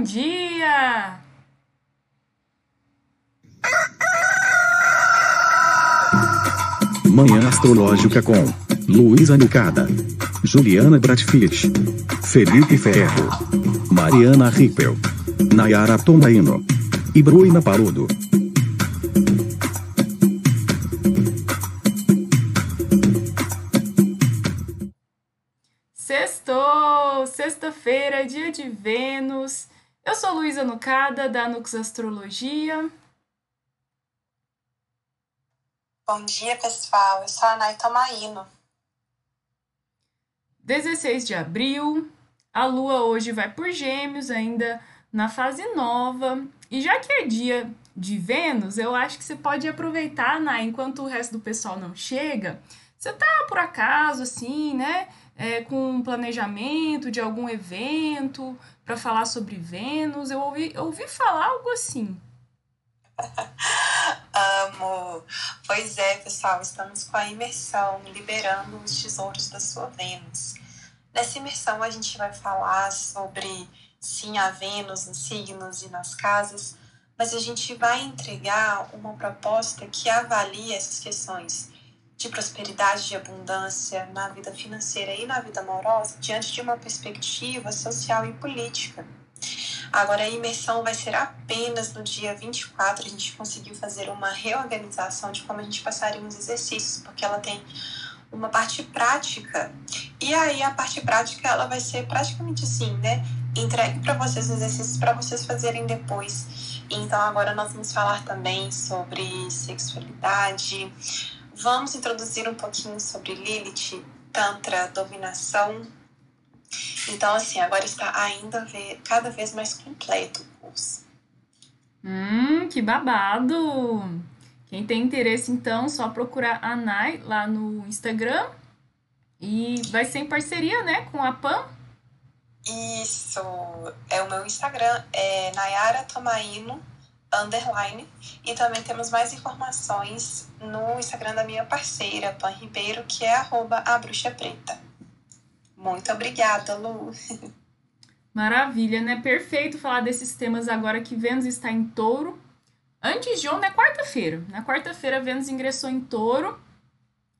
Bom dia! Manhã Astrológica com Luísa Nucada, Juliana Bratfitt, Felipe Ferro, Mariana Rippel, Nayara Tomaino e Bruna Paludo. Sextou! Sexta-feira, dia de Vênus. Eu sou Luísa Nucada, da Nux Astrologia. Bom dia, pessoal. Eu sou a Nay Tomaino. 16 de abril. A lua hoje vai por Gêmeos, ainda na fase nova. E já que é dia de Vênus, eu acho que você pode aproveitar, Nay, enquanto o resto do pessoal não chega. Você tá por acaso, assim, né? É, com um planejamento de algum evento para falar sobre Vênus. Eu ouvi, eu ouvi falar algo assim. Amo! Pois é, pessoal, estamos com a imersão Liberando os Tesouros da Sua Vênus. Nessa imersão, a gente vai falar sobre, sim, a Vênus nos signos e nas casas, mas a gente vai entregar uma proposta que avalia essas questões de prosperidade, de abundância na vida financeira e na vida amorosa diante de uma perspectiva social e política. Agora, a imersão vai ser apenas no dia 24. A gente conseguiu fazer uma reorganização de como a gente passaria os exercícios, porque ela tem uma parte prática. E aí, a parte prática ela vai ser praticamente assim, né? Entregue para vocês os exercícios para vocês fazerem depois. Então, agora nós vamos falar também sobre sexualidade Vamos introduzir um pouquinho sobre Lilith, Tantra, dominação. Então, assim, agora está ainda cada vez mais completo o curso. Hum, que babado! Quem tem interesse, então, só procurar a Nai lá no Instagram. E vai ser em parceria, né, com a PAN? Isso, é o meu Instagram, é Nayara Tomaino, underline. E também temos mais informações no Instagram da minha parceira, Pan Ribeiro, que é arroba a bruxa preta. Muito obrigada, Lu. Maravilha, né? Perfeito falar desses temas agora que Vênus está em touro. Antes de ontem é quarta-feira. Na quarta-feira, Vênus ingressou em touro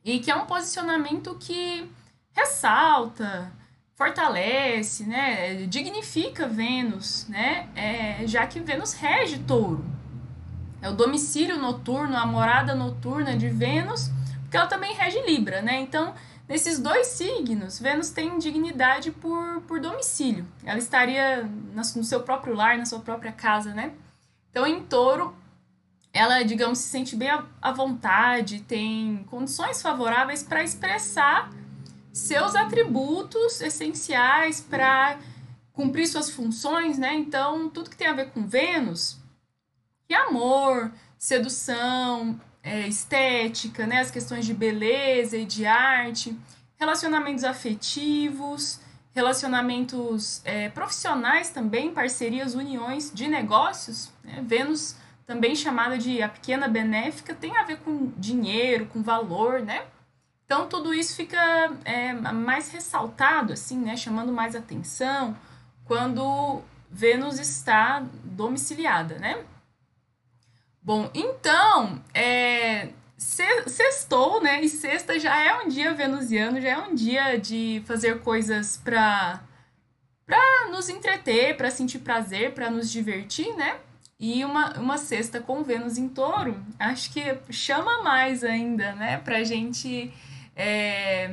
e que é um posicionamento que ressalta, fortalece, né, dignifica Vênus, né, é, já que Vênus rege touro. É o domicílio noturno, a morada noturna de Vênus, porque ela também rege Libra, né? Então, nesses dois signos, Vênus tem dignidade por, por domicílio. Ela estaria no seu próprio lar, na sua própria casa, né? Então, em touro, ela, digamos, se sente bem à vontade, tem condições favoráveis para expressar seus atributos essenciais para cumprir suas funções, né? Então, tudo que tem a ver com Vênus, que é amor, sedução, é, estética, né? As questões de beleza e de arte, relacionamentos afetivos, relacionamentos é, profissionais também, parcerias, uniões de negócios. Né? Vênus, também chamada de a pequena benéfica, tem a ver com dinheiro, com valor, né? Então, tudo isso fica é, mais ressaltado, assim, né? Chamando mais atenção quando Vênus está domiciliada, né? Bom, então, é, sextou, né? E sexta já é um dia venusiano, já é um dia de fazer coisas para para nos entreter, para sentir prazer, para nos divertir, né? E uma, uma sexta com Vênus em touro, acho que chama mais ainda, né? Pra gente é,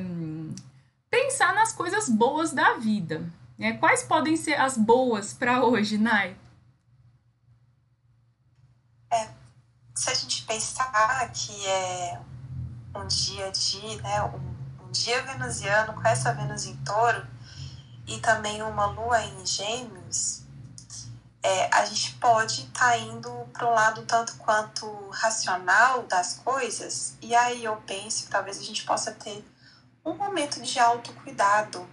pensar nas coisas boas da vida. Né? Quais podem ser as boas para hoje, Nai? É, se a gente pensar que é um dia de, né, um, um dia venusiano com essa Vênus em touro e também uma lua em gêmeos, é, a gente pode estar tá indo para um lado tanto quanto racional das coisas, e aí eu penso que talvez a gente possa ter um momento de autocuidado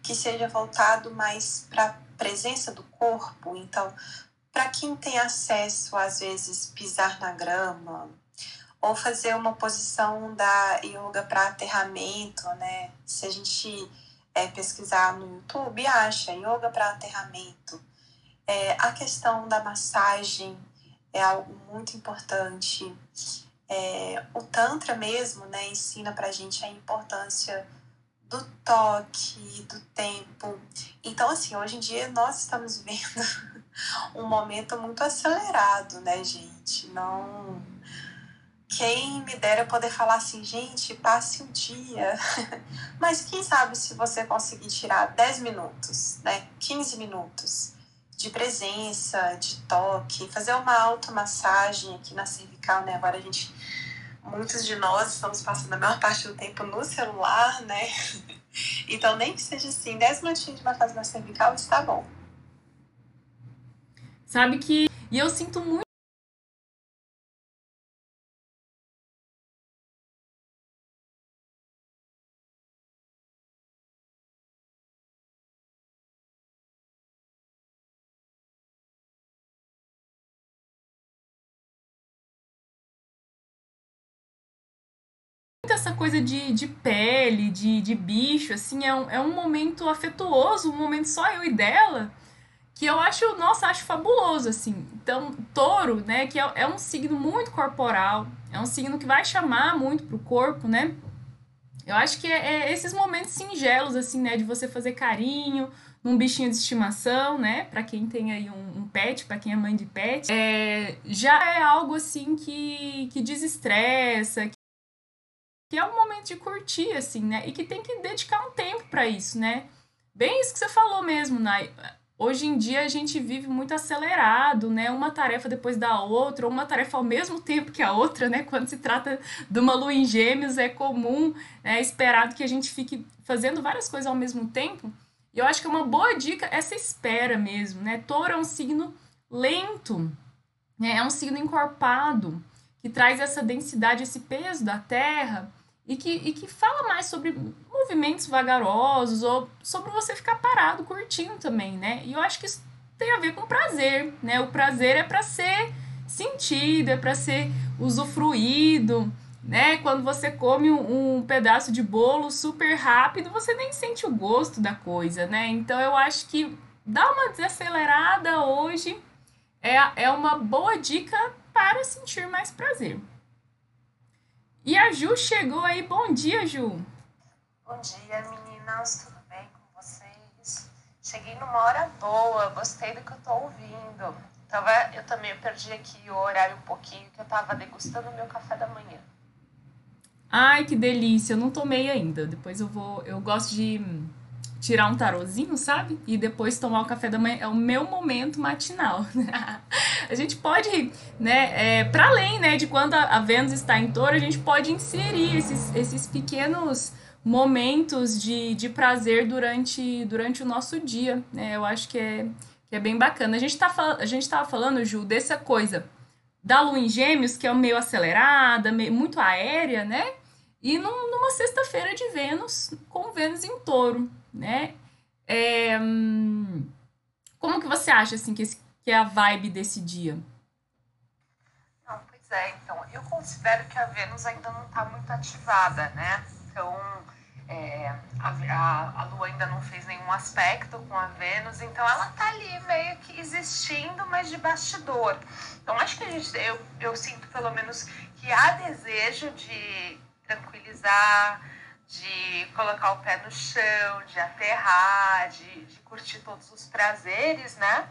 que seja voltado mais para a presença do corpo. Então, para quem tem acesso, às vezes, pisar na grama, ou fazer uma posição da yoga para aterramento, né? Se a gente é, pesquisar no YouTube, acha yoga para aterramento É, a questão da massagem é algo muito importante. É, o Tantra mesmo né, ensina para a gente a importância do toque, do tempo. Então, assim, hoje em dia nós estamos vivendo um momento muito acelerado, né, gente? Não. Quem me dera poder falar assim, gente, passe um dia. Mas quem sabe se você conseguir tirar 10 minutos, né? 15 minutos de presença, de toque, fazer uma automassagem aqui na cervical, né? Agora a gente muitos de nós estamos passando a maior parte do tempo no celular, né? Então, nem que seja assim, 10 minutinhos de massagem na cervical está bom. Sabe que. E eu sinto muito. Coisa de, de pele, de, de bicho, assim, é um, é um momento afetuoso, um momento só eu e dela, que eu acho, nossa, acho fabuloso, assim. Então, touro, né, que é, é um signo muito corporal, é um signo que vai chamar muito pro corpo, né? Eu acho que é, é esses momentos singelos, assim, né, de você fazer carinho num bichinho de estimação, né? Para quem tem aí um, um pet, para quem é mãe de pet, é, já é algo assim que, que desestressa, que é um momento de curtir, assim, né? E que tem que dedicar um tempo para isso, né? Bem isso que você falou mesmo, Nai. Hoje em dia a gente vive muito acelerado, né? Uma tarefa depois da outra, ou uma tarefa ao mesmo tempo que a outra, né? Quando se trata de uma lua em gêmeos, é comum, é esperado que a gente fique fazendo várias coisas ao mesmo tempo. E eu acho que é uma boa dica essa espera mesmo, né? Touro é um signo lento, né? É um signo encorpado, que traz essa densidade, esse peso da Terra e que, e que fala mais sobre movimentos vagarosos ou sobre você ficar parado curtindo também, né? E eu acho que isso tem a ver com prazer, né? O prazer é para ser sentido, é para ser usufruído, né? Quando você come um, um, pedaço de bolo super rápido, você nem sente o gosto da coisa, né? Então eu acho que dar uma desacelerada hoje é, é uma boa dica para sentir mais prazer. E a Ju chegou aí. Bom dia, Ju. Bom dia, meninas. Tudo bem com vocês? Cheguei numa hora boa. Gostei do que eu tô ouvindo. Tava, eu também perdi aqui o horário um pouquinho que eu tava degustando o meu café da manhã. Ai, que delícia. Eu não tomei ainda. Depois eu vou. Eu gosto de tirar um tarozinho, sabe? E depois tomar o café da manhã. É o meu momento matinal. a gente pode, né, é, para além, né, de quando a Vênus está em touro, a gente pode inserir esses, esses pequenos momentos de, de prazer durante, durante o nosso dia, né? Eu acho que é, que é bem bacana. A gente, tá, a gente falando, Ju, dessa coisa da lua em gêmeos, que é meio acelerada, meio, muito aérea, né? E num, numa sexta-feira de Vênus, com Vênus em touro né? É, hum, como que você acha, assim, que, esse, que é a vibe desse dia? Não, pois é, então, eu considero que a Vênus ainda não está muito ativada, né? Então, é, a, a, a, Lua ainda não fez nenhum aspecto com a Vênus, então ela tá ali meio que existindo, mas de bastidor. Então acho que a gente, eu, eu sinto pelo menos que há desejo de tranquilizar, de colocar o pé no chão, de aterrar, de, de curtir todos os prazeres, né?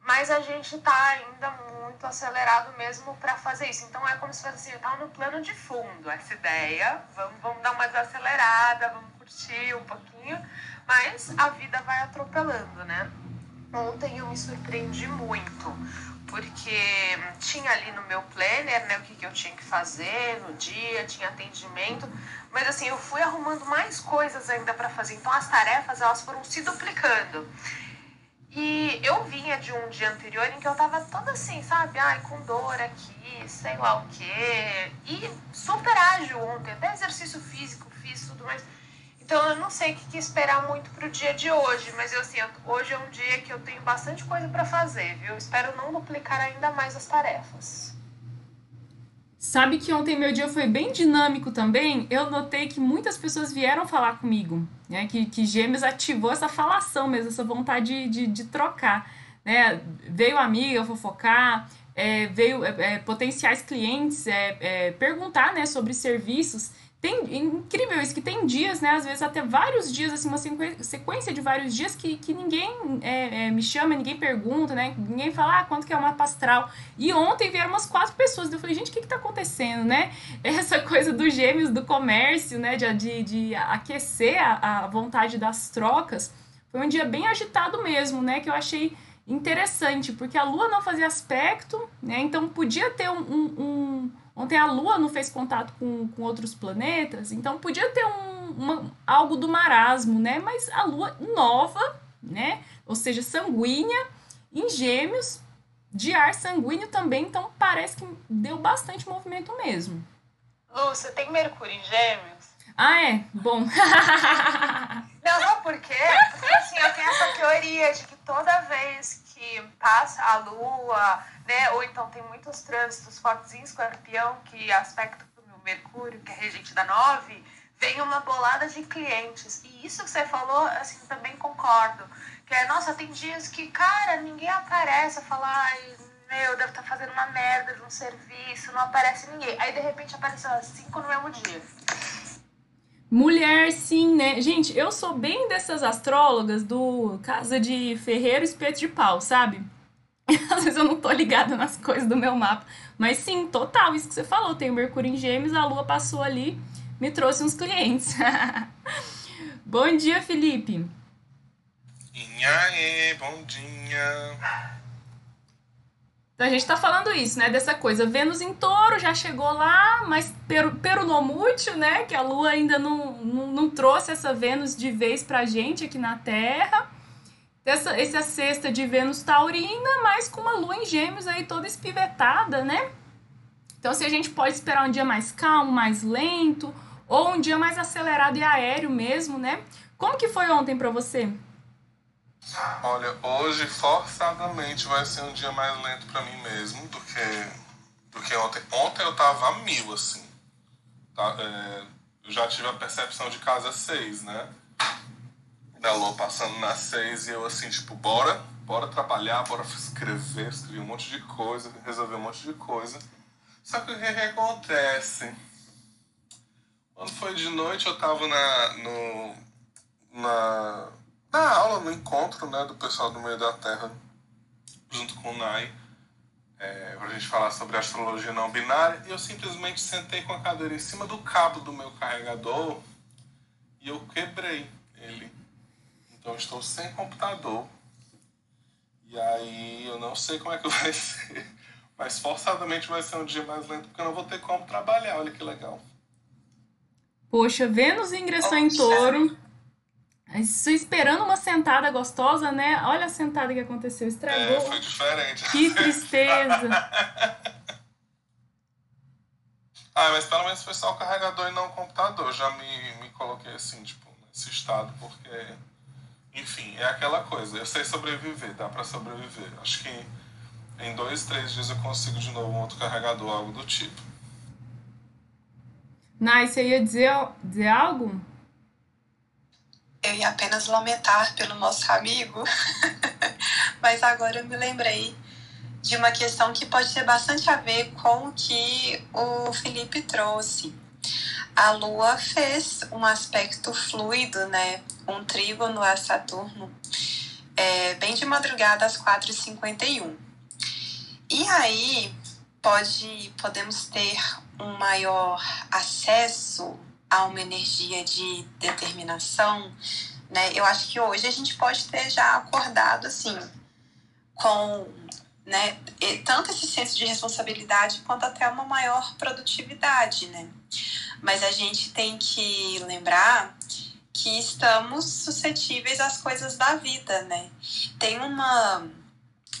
Mas a gente tá ainda muito acelerado mesmo para fazer isso. Então é como se fosse assim, tá no plano de fundo essa ideia. Vamos, vamos dar uma desacelerada, vamos curtir um pouquinho, mas a vida vai atropelando, né? Ontem eu me surpreendi muito, porque tinha ali no meu planner, né, o que, que eu tinha que fazer no dia, tinha atendimento, mas assim, eu fui arrumando mais coisas ainda para fazer. Então as tarefas elas foram se duplicando. E eu vinha de um dia anterior em que eu tava toda assim, sabe? Ai, com dor aqui, sei lá o quê. E super ágil ontem, até exercício físico fiz tudo mais. Então eu não sei o que, esperar muito pro dia de hoje, mas eu assim, hoje é um dia que eu tenho bastante coisa para fazer, viu? Espero não duplicar ainda mais as tarefas. Sabe que ontem meu dia foi bem dinâmico também? Eu notei que muitas pessoas vieram falar comigo, né? Que, que Gêmeos ativou essa falação mesmo, essa vontade de, de, de trocar. né? Veio amiga fofocar, é, veio é, é potenciais clientes é, é, perguntar, né, sobre serviços. Tem incrível isso, que tem dias, né? Às vezes até vários dias, assim, uma sequência de vários dias que, que ninguém é, é, me chama, ninguém pergunta, né? Ninguém fala, ah, quanto que é uma pastral. E ontem vieram umas quatro pessoas. Eu falei, gente, o que que tá acontecendo, né? Essa coisa dos gêmeos do comércio, né? De, de, de aquecer a, a vontade das trocas. Foi um dia bem agitado mesmo, né? Que eu achei interessante, porque a Lua não fazia aspecto, né? Então podia ter um, um, um Ontem a Lua não fez contato com, com outros planetas, então podia ter um, uma, algo do marasmo, né? Mas a Lua nova, né? Ou seja, sanguínea, em gêmeos, de ar sanguíneo também, então parece que deu bastante movimento mesmo. Lu, você tem Mercúrio em gêmeos? Ah, é? Bom. não, não, por quê? Porque assim, eu tenho essa teoria de que toda vez que passa a Lua né? Ou então tem muitos trânsitos fortes em escorpião, que aspecto do Mercúrio, que é regente da nove, vem uma bolada de clientes. E isso que você falou, assim, também concordo. Que é, nossa, tem dias que, cara, ninguém aparece, fala, ai, meu, deve estar tá fazendo uma merda de um serviço, não aparece ninguém. Aí, de repente, apareceu cinco no mesmo dia. Mulher, sim, né? Gente, eu sou bem dessas astrólogas do Casa de Ferreiro Espeto de Pau, sabe? Às vezes eu não tô ligada nas coisas do meu mapa. Mas sim, total, isso que você falou. Tem o Mercúrio em Gêmeos, a Lua passou ali, me trouxe uns clientes. bom dia, Felipe. Inhaê, bom dia. Então a gente tá falando isso, né? Dessa coisa. Vênus em touro já chegou lá, mas peru, peronomútil, né? Que a Lua ainda não, não, não trouxe essa Vênus de vez pra gente aqui na Terra essa, essa cesta de Vênus taurina, mas com uma lua em gêmeos aí toda espivetada, né? Então, se a gente pode esperar um dia mais calmo, mais lento, ou um dia mais acelerado e aéreo mesmo, né? Como que foi ontem para você? Olha, hoje forçadamente vai ser um dia mais lento para mim mesmo do que, do que ontem. Ontem eu tava a mil, assim. Tá? É, eu já tive a percepção de casa 6, né? da Lua passando na 6 e eu assim, tipo, bora, bora trabalhar, bora escrever, escrevi um monte de coisa, resolver um monte de coisa. Só que o que, que acontece? Quando foi de noite eu tava na, no, na, na aula, no encontro né, do pessoal do meio da Terra, junto com o Nai, é, pra gente falar sobre astrologia não binária, e eu simplesmente sentei com a cadeira em cima do cabo do meu carregador e eu quebrei ele. Então estou sem computador. E aí eu não sei como é que vai ser. Mas forçadamente vai ser um dia mais lento, porque eu não vou ter como trabalhar. Olha que legal. Poxa, Vênus ingressou em touro. Estou esperando uma sentada gostosa, né? Olha a sentada que aconteceu, estragou. É, foi diferente. Que tristeza. ah, mas pelo menos foi só o carregador e não o computador. Já me, me coloquei assim, tipo, nesse estado, porque enfim, é aquela coisa. Eu sei sobreviver, dá para sobreviver. Acho que em dois, três dias eu consigo de novo um outro carregador, algo do tipo. Nai, você ia dizer, dizer algo? Eu ia apenas lamentar pelo nosso amigo, mas agora eu me lembrei de uma questão que pode ter bastante a ver com o que o Felipe trouxe a Lua fez um aspecto fluido, né? Um trígono a Saturno, é, bem de madrugada às 4h51. E aí pode, podemos ter um maior acesso a uma energia de determinação, né? Eu acho que hoje a gente pode ter já acordado assim com né, tanto esse senso de responsabilidade quanto até uma maior produtividade, né? Mas a gente tem que lembrar que estamos suscetíveis às coisas da vida, né? Tem uma.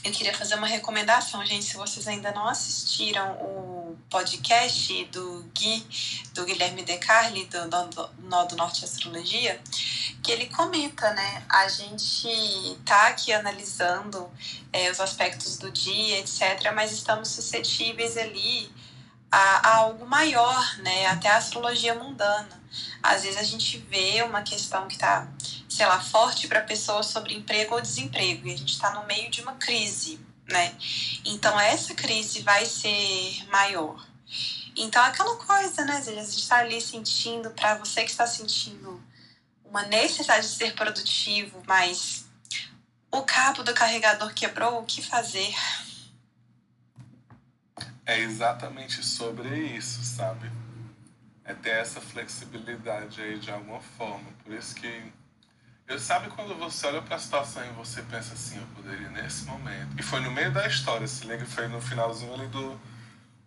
Eu queria fazer uma recomendação, gente. Se vocês ainda não assistiram o podcast do Gui, do Guilherme De Carli, do Nó do Norte Astrologia, que ele comenta, né? A gente tá aqui analisando é, os aspectos do dia, etc., mas estamos suscetíveis ali a, a algo maior, né? Até a astrologia mundana. Às vezes a gente vê uma questão que está, sei lá, forte para pessoas sobre emprego ou desemprego, e a gente está no meio de uma crise, né? Então essa crise vai ser maior. Então aquela coisa, né? A gente está ali sentindo, para você que está sentindo uma necessidade de ser produtivo, mas o cabo do carregador quebrou, o que fazer? É exatamente sobre isso, sabe? É ter essa flexibilidade aí de alguma forma. Por isso que eu sabe quando você olha para a situação e você pensa assim, eu poderia nesse momento. E foi no meio da história, se liga, foi no finalzinho ali do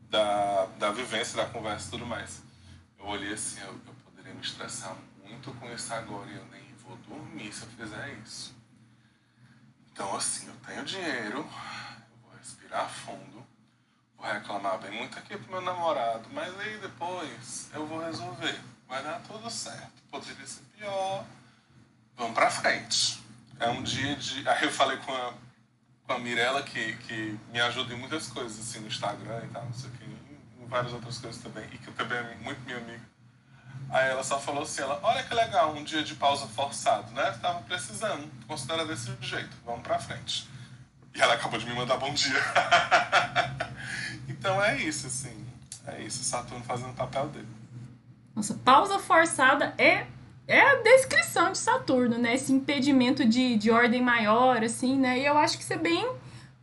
da, da vivência, da conversa e tudo mais. Eu olhei assim, eu, eu poderia me estressar muito com isso agora e eu nem vou dormir se eu fizer isso. Então, assim, eu tenho dinheiro, eu vou respirar fundo, vou reclamar bem muito aqui pro meu namorado, mas aí depois eu vou resolver. Vai dar tudo certo. Poderia ser pior. Vamos pra frente. É um dia de. Aí eu falei com a, com a Mirella, que, que me ajuda em muitas coisas, assim, no Instagram e tal, não sei o que, em várias outras coisas também, e que também é muito minha amiga. Aí ela só falou assim, ela, olha que legal, um dia de pausa forçado, né? Tava precisando, considera desse jeito, vamos pra frente. E ela acabou de me mandar bom dia. então é isso, assim. É isso, Saturno fazendo o papel dele. Nossa, pausa forçada é, é a descrição de Saturno, né? Esse impedimento de, de ordem maior, assim, né? E eu acho que você bem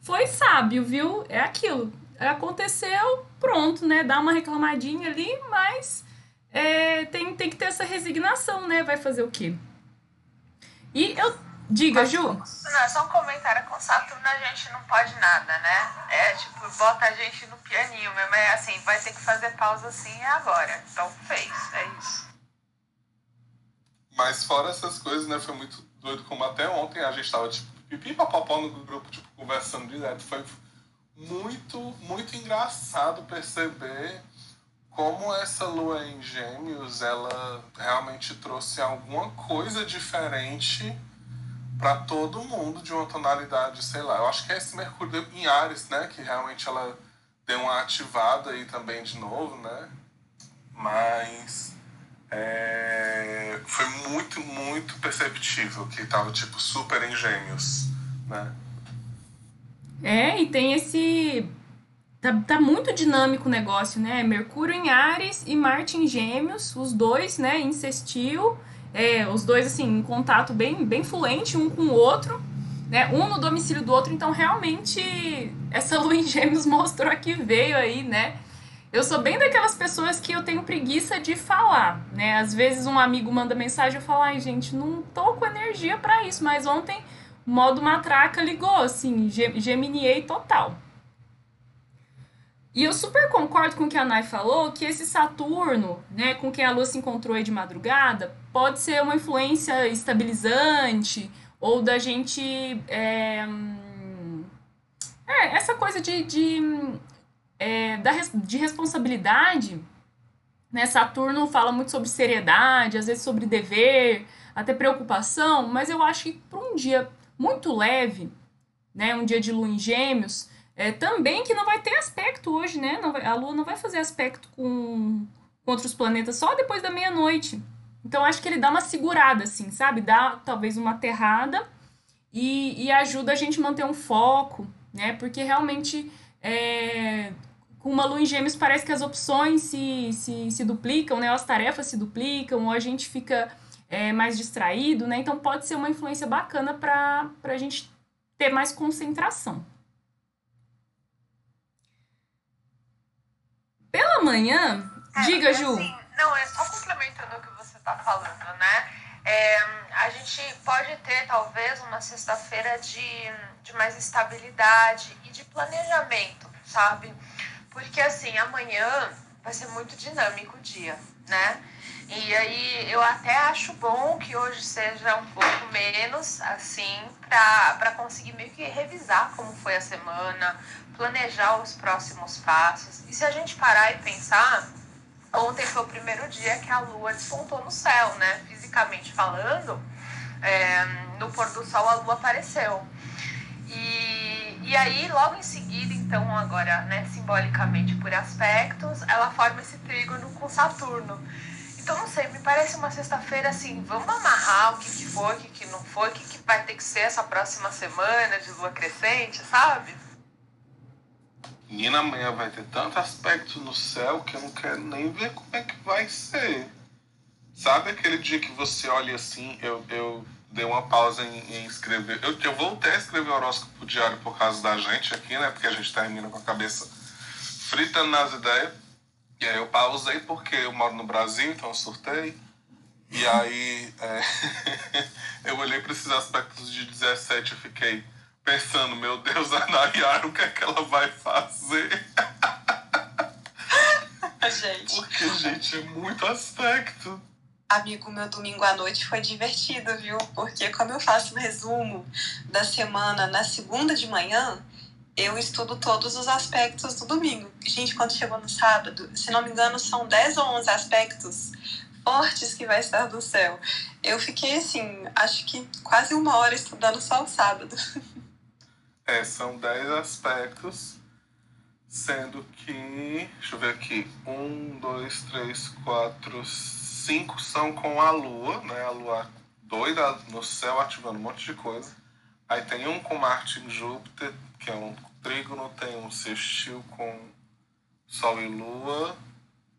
foi sábio, viu? É aquilo. Aconteceu, pronto, né? Dá uma reclamadinha ali, mas é, tem, tem que ter essa resignação, né? Vai fazer o quê? E eu. Diga, Mas, Ju. Não, só um comentário com Saturno a gente não pode nada, né? É tipo, bota a gente no pianinho mesmo. É assim, vai ter que fazer pausa assim agora. Então fez, é isso. Mas fora essas coisas, né? Foi muito doido como até ontem a gente tava, tipo, pipi papapó no grupo, tipo, conversando direto. Foi muito, muito engraçado perceber como essa lua em Gêmeos ela realmente trouxe alguma coisa diferente para todo mundo de uma tonalidade, sei lá. Eu acho que é esse Mercúrio em Ares, né, que realmente ela deu uma ativada aí também de novo, né? Mas é, foi muito, muito perceptível que tava tipo super em Gêmeos, né? É, e tem esse Tá, tá muito dinâmico o negócio, né? Mercúrio em Ares e Marte em Gêmeos, os dois, né, em sextil, é, os dois, assim, em contato bem, bem fluente um com o outro, né? Um no domicílio do outro, então realmente essa lua em Gêmeos mostrou que veio aí, né? Eu sou bem daquelas pessoas que eu tenho preguiça de falar, né? Às vezes um amigo manda mensagem e eu falo, ai gente, não tô com energia para isso, mas ontem modo matraca ligou, assim, geminiei total. E eu super concordo com o que a Nai falou, que esse Saturno, né, com quem a Lua se encontrou aí de madrugada, pode ser uma influência estabilizante, ou da gente. É, é essa coisa de, de, é, da, de responsabilidade. Né? Saturno fala muito sobre seriedade, às vezes sobre dever, até preocupação, mas eu acho que para um dia muito leve, né, um dia de lua em gêmeos, é, também que não vai ter aspecto hoje, né? Vai, a Lua não vai fazer aspecto com, com outros planetas só depois da meia-noite. Então acho que ele dá uma segurada, assim, sabe? Dá talvez uma aterrada e, e ajuda a gente manter um foco, né? Porque realmente é, com uma lua em gêmeos parece que as opções se, se, se duplicam, né? As tarefas se duplicam, ou a gente fica é, mais distraído, né? Então pode ser uma influência bacana para a gente ter mais concentração. Pela manhã, é, diga, Ju. Assim, não, é só complementando o que você está falando, né? É, a gente pode ter talvez uma sexta-feira de, de mais estabilidade e de planejamento, sabe? Porque assim, amanhã vai ser muito dinâmico o dia, né? E aí eu até acho bom que hoje seja um pouco menos, assim, para conseguir meio que revisar como foi a semana, planejar os próximos passos. E se a gente parar e pensar, ontem foi o primeiro dia que a lua despontou no céu, né? Fisicamente falando, é, no pôr do sol a lua apareceu. E, e aí, logo em seguida, então, agora, né, simbolicamente por aspectos, ela forma esse trígono com Saturno. Então, não sei, me parece uma sexta-feira assim, vamos amarrar o que, que foi, o que, que não foi, o que, que vai ter que ser essa próxima semana de lua crescente, sabe? Menina, amanhã vai ter tanto aspecto no céu que eu não quero nem ver como é que vai ser. Sabe aquele dia que você olha assim, eu, eu dei uma pausa em, em escrever. Eu, eu voltei a escrever horóscopo diário por causa da gente aqui, né? Porque a gente termina com a cabeça fritando nas ideias. E aí eu pausei porque eu moro no Brasil, então eu surtei. E aí é, eu olhei para esses aspectos de 17 e fiquei pensando, meu Deus, a Nayara, o que é que ela vai fazer? gente. Porque, gente, é muito aspecto. Amigo, meu domingo à noite foi divertido, viu? Porque como eu faço um resumo da semana na segunda de manhã, eu estudo todos os aspectos do domingo. Gente, quando chegou no sábado, se não me engano, são 10 ou 11 aspectos fortes que vai estar do céu. Eu fiquei assim, acho que quase uma hora estudando só o sábado. É, são 10 aspectos, sendo que. Deixa eu ver aqui. Um, dois, três, quatro, cinco são com a Lua, né? A Lua doida no céu ativando um monte de coisa. Aí tem um com Marte em Júpiter, que é um trígono, tem um sextil com Sol e Lua.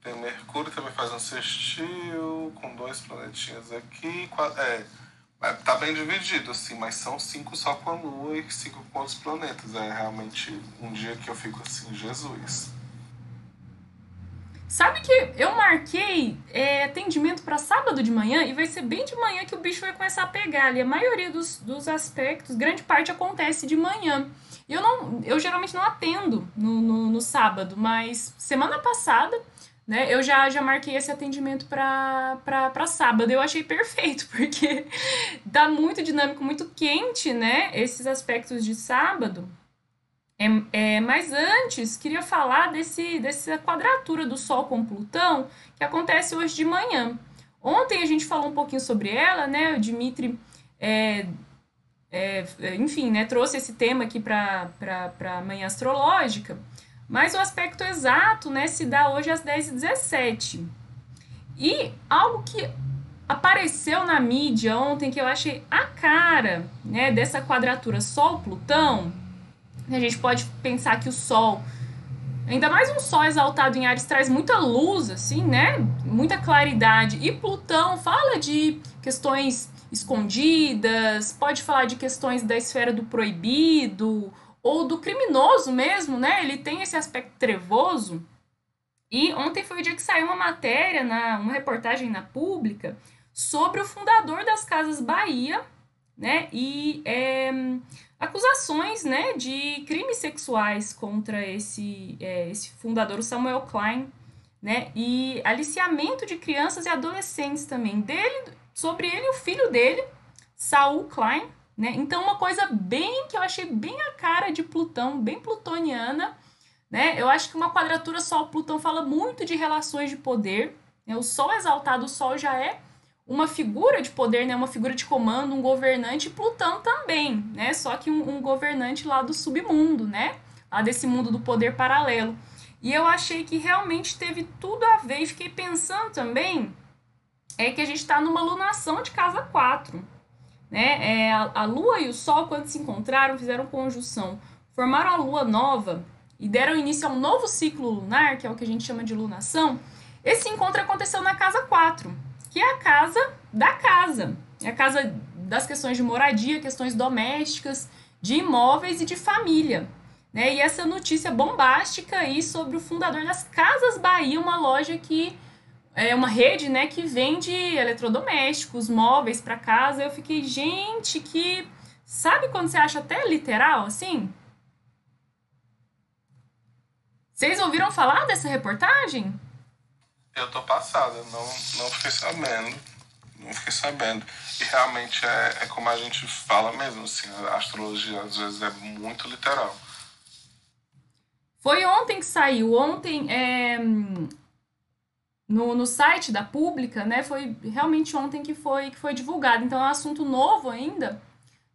Tem Mercúrio também faz um sextil com dois planetinhas aqui. É, tá bem dividido, assim, mas são cinco só com a Lua e cinco com outros planetas. É realmente um dia que eu fico assim, Jesus. Sabe que eu marquei é, atendimento para sábado de manhã e vai ser bem de manhã que o bicho vai começar a pegar ali. A maioria dos, dos aspectos, grande parte acontece de manhã. Eu não, eu geralmente não atendo no, no, no sábado, mas semana passada né? Eu já, já marquei esse atendimento para sábado. Eu achei perfeito, porque dá muito dinâmico, muito quente, né? Esses aspectos de sábado. É, é, mas antes, queria falar desse, dessa quadratura do Sol com Plutão, que acontece hoje de manhã. Ontem a gente falou um pouquinho sobre ela, né? O Dimitri, é, é, enfim, né, trouxe esse tema aqui para a manhã astrológica. Mas o aspecto exato né, se dá hoje às 10h17. E algo que apareceu na mídia ontem que eu achei a cara né, dessa quadratura Sol-Plutão, a gente pode pensar que o Sol, ainda mais um Sol exaltado em Ares, traz muita luz, assim, né? Muita claridade. E Plutão fala de questões escondidas, pode falar de questões da esfera do proibido ou do criminoso mesmo, né? Ele tem esse aspecto trevoso. E ontem foi o dia que saiu uma matéria, na, uma reportagem na Pública, sobre o fundador das Casas Bahia, né? E é, acusações, né, de crimes sexuais contra esse, é, esse fundador, o Samuel Klein, né? E aliciamento de crianças e adolescentes também dele, sobre ele o filho dele, Saul Klein, né? Então, uma coisa bem que eu achei bem a cara de Plutão, bem plutoniana. Né? Eu acho que uma quadratura Sol-Plutão fala muito de relações de poder. Né? O Sol exaltado, o Sol já é uma figura de poder, né? uma figura de comando, um governante, Plutão também, né? só que um, um governante lá do submundo, né? lá desse mundo do poder paralelo. E eu achei que realmente teve tudo a ver, e fiquei pensando também é que a gente está numa lunação de casa 4. Né? É, a, a Lua e o Sol, quando se encontraram, fizeram conjunção, formaram a Lua nova e deram início a um novo ciclo lunar, que é o que a gente chama de lunação. Esse encontro aconteceu na casa 4, que é a casa da casa. É a casa das questões de moradia, questões domésticas, de imóveis e de família. Né? E essa notícia bombástica aí sobre o fundador das Casas Bahia, uma loja que é uma rede, né, que vende eletrodomésticos, móveis para casa. Eu fiquei, gente, que sabe quando você acha até literal assim? Vocês ouviram falar dessa reportagem? Eu tô passada, não, não fiquei sabendo. Não fiquei sabendo. E realmente é, é como a gente fala mesmo, assim, a astrologia às vezes é muito literal. Foi ontem que saiu. Ontem é, no, no site da Pública, né? Foi realmente ontem que foi, que foi divulgado. Então é um assunto novo ainda,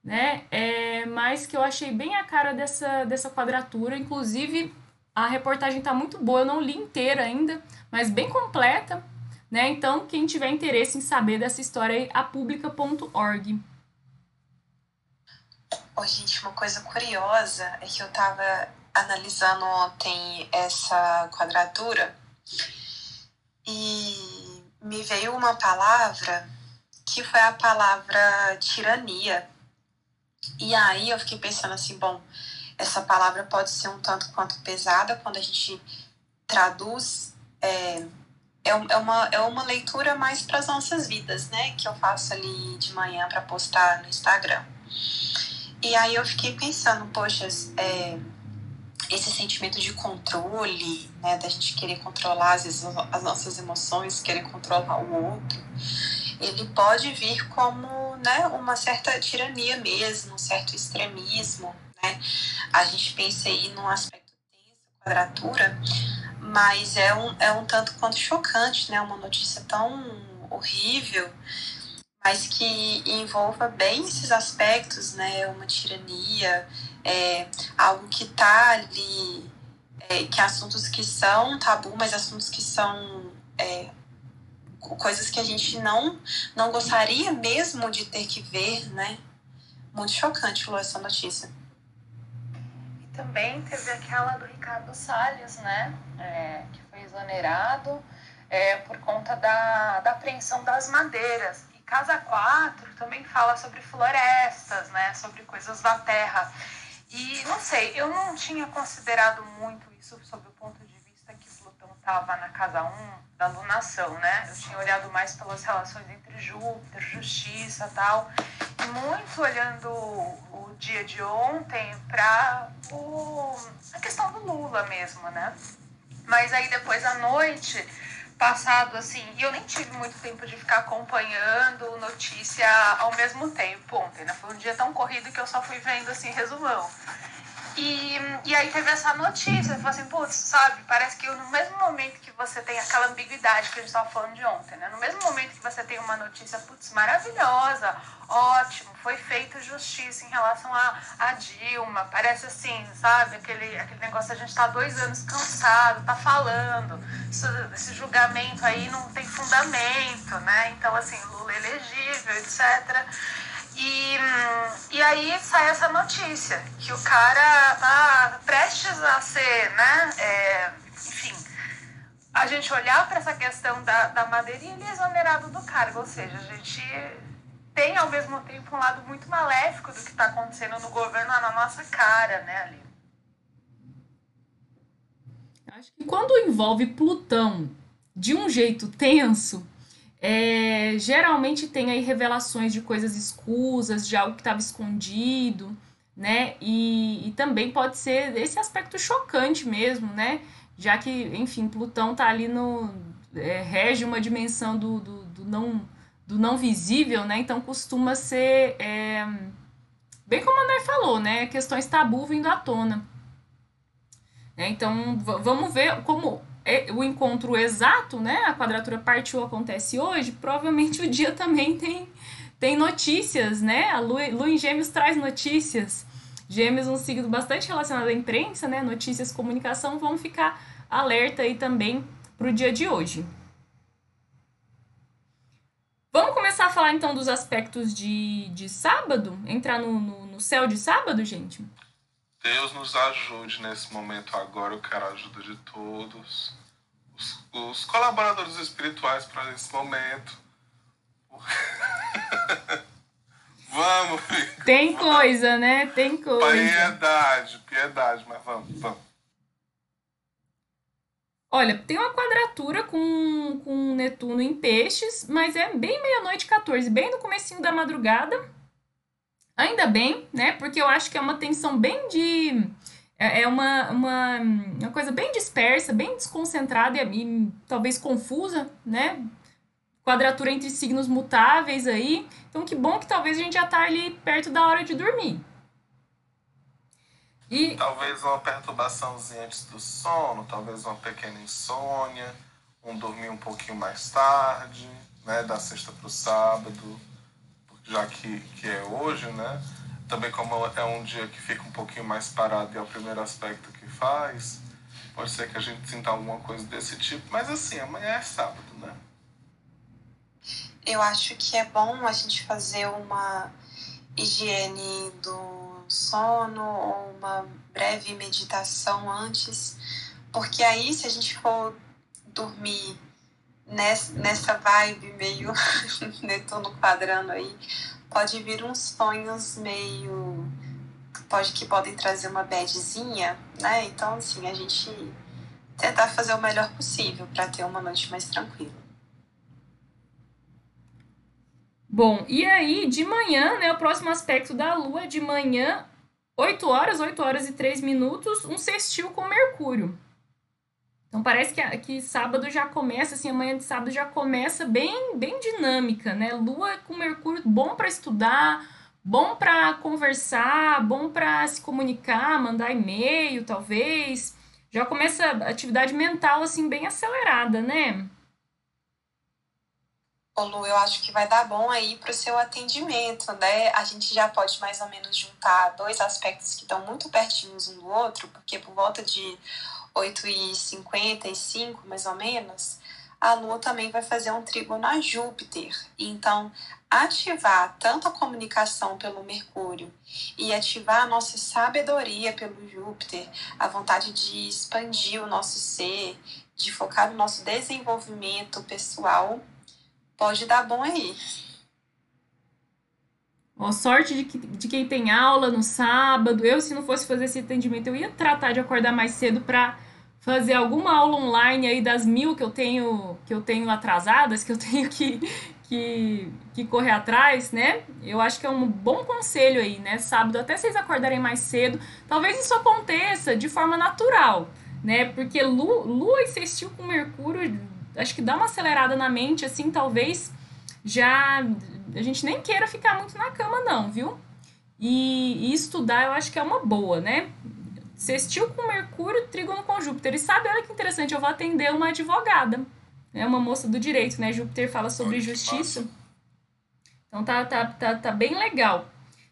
né? É, mas que eu achei bem a cara dessa, dessa quadratura. Inclusive, a reportagem está muito boa, eu não li inteira ainda, mas bem completa. Né? Então, quem tiver interesse em saber dessa história aí, apublica.org. Oi, gente, uma coisa curiosa é que eu estava analisando ontem essa quadratura e me veio uma palavra que foi a palavra tirania. E aí eu fiquei pensando assim, bom, essa palavra pode ser um tanto quanto pesada quando a gente traduz. É, é, é uma, é uma leitura mais para as nossas vidas, né? Que eu faço ali de manhã para postar no Instagram. E aí eu fiquei pensando, poxa, é, esse sentimento de controle, né, da gente querer controlar as nossas emoções, querer controlar o outro, ele pode vir como, né, uma certa tirania mesmo, um certo extremismo, né? A gente pensa aí num aspecto tenso, quadratura, mas é um, é um tanto quanto chocante, né? Uma notícia tão horrível, mas que envolva bem esses aspectos, né? Uma tirania, é, algo que está ali, é, que assuntos que são tabu, mas assuntos que são é, coisas que a gente não, não gostaria mesmo de ter que ver, né? Muito chocante, Lu, essa notícia. E também teve aquela do Ricardo Salles, né? É, que foi exonerado é, por conta da, da apreensão das madeiras. Casa 4 também fala sobre florestas, né? Sobre coisas da terra. E não sei, eu não tinha considerado muito isso sob o ponto de vista que Plutão estava na casa 1 da lunação, né? Eu tinha olhado mais pelas relações entre Júpiter, justiça tal, e muito olhando o, dia de ontem para a questão do Lula mesmo, né? Mas aí depois à noite passado assim, e eu nem tive muito tempo de ficar acompanhando notícia ao mesmo tempo ontem, né? Foi um dia tão corrido que eu só fui vendo assim resumão. E, e aí teve essa notícia, falou assim, putz, sabe, parece que no mesmo momento que você tem aquela ambiguidade que a gente estava falando de ontem, né? No mesmo momento que você tem uma notícia, putz, maravilhosa, ótimo, foi feita justiça em relação a, a Dilma, parece assim, sabe, aquele, aquele negócio, a gente está dois anos cansado, tá falando, isso, esse julgamento aí não tem fundamento, né? Então, assim, Lula elegível, etc., e, e aí sai essa notícia, que o cara tá prestes a ser, né? É, enfim, a gente olhar para essa questão da, da madeira e ele é exonerado do cargo, ou seja, a gente tem ao mesmo tempo um lado muito maléfico do que está acontecendo no governo na nossa cara, né, ali. Acho que quando envolve Plutão de um jeito tenso, é, geralmente tem aí revelações de coisas escusas, de algo que estava escondido, né? E, e, também pode ser esse aspecto chocante mesmo, né? Já que, enfim, Plutão tá ali no. É, rege uma dimensão do, do, do, não, do não visível, né? Então costuma ser. É, bem como a André falou, né? Questões tabu vindo à tona. É, então vamos ver como o encontro exato, né? A quadratura parte 1 acontece hoje, provavelmente o dia também tem, tem notícias, né? A Lua, Lua em Gêmeos traz notícias. Gêmeos um signo bastante relacionado à imprensa, né? Notícias, comunicação, vamos ficar alerta aí também para o dia de hoje. Vamos começar a falar então dos aspectos de, de sábado? Entrar no, no, no céu de sábado, gente? Deus nos ajude nesse momento agora. Eu quero a ajuda de todos. Os, os colaboradores espirituais para esse momento. vamos, Vico, Tem vamos. coisa, né? Tem coisa. Piedade, piedade, mas vamos, vamos. Olha, tem uma quadratura com, com Netuno em peixes, mas é bem meia-noite 14, bem no comecinho da madrugada. Ainda bem, né? Porque eu acho que é uma tensão bem de. É, é uma, uma, uma coisa bem dispersa, bem desconcentrada e, e talvez confusa, né? Quadratura entre signos mutáveis aí. Então, que bom que talvez a gente já tá ali perto da hora de dormir. E... Talvez uma perturbaçãozinha antes do sono, talvez uma pequena insônia, um dormir um pouquinho mais tarde, né? Da sexta para o sábado já que, que é hoje, né? Também como é um dia que fica um pouquinho mais parado e é o primeiro aspecto que faz, pode ser que a gente sinta alguma coisa desse tipo, mas assim, amanhã é sábado, né? eu acho que é bom a gente fazer uma higiene do sono ou uma breve meditação antes, porque aí se a gente for dormir nessa vibe meio Netuno quadrando aí, pode vir uns sonhos meio pode que podem trazer uma badzinha, né? Então assim, a gente tentar fazer o melhor possível para ter uma noite mais tranquila. Bom, e aí de manhã, né, o próximo aspecto da lua é de manhã, 8 horas, 8 horas e 3 minutos, um sextil com Mercúrio. Então parece que, que sábado já começa, assim, amanhã de sábado já começa bem, bem dinâmica, né? Lua com Mercúrio bom para estudar, bom para conversar, bom para se comunicar, mandar e-mail, talvez. Já começa a atividade mental assim bem acelerada, né? Ô Lu, eu acho que vai dar bom aí para o seu atendimento, né? A gente já pode mais ou menos juntar dois aspectos que estão muito pertinhos um do outro, porque por volta de 8h55, mais ou menos, a Lua também vai fazer um trígono a Júpiter. Então, ativar tanto a comunicação pelo Mercúrio e ativar a nossa sabedoria pelo Júpiter, a vontade de expandir o nosso ser, de focar no nosso desenvolvimento pessoal, pode dar bom aí. Ó, sorte de, de quem tem aula no sábado. Eu, se não fosse fazer esse atendimento, eu ia tratar de acordar mais cedo para fazer alguma aula online aí das mil que eu tenho que eu tenho atrasadas, que eu tenho que, que, que correr atrás, né? Eu acho que é um bom conselho aí, né? Sábado, até vocês acordarem mais cedo. Talvez isso aconteça de forma natural, né? Porque Lua, sextil com Mercúrio, acho que dá uma acelerada na mente, assim, talvez já a gente nem queira ficar muito na cama, não, viu? E, e estudar eu acho que é uma boa, né? Sextil com Mercúrio, trígono com Júpiter. E sabe, olha que interessante, eu vou atender uma advogada, né? Uma moça do direito, né? Júpiter fala sobre justiça. Então tá, tá, tá, tá bem legal.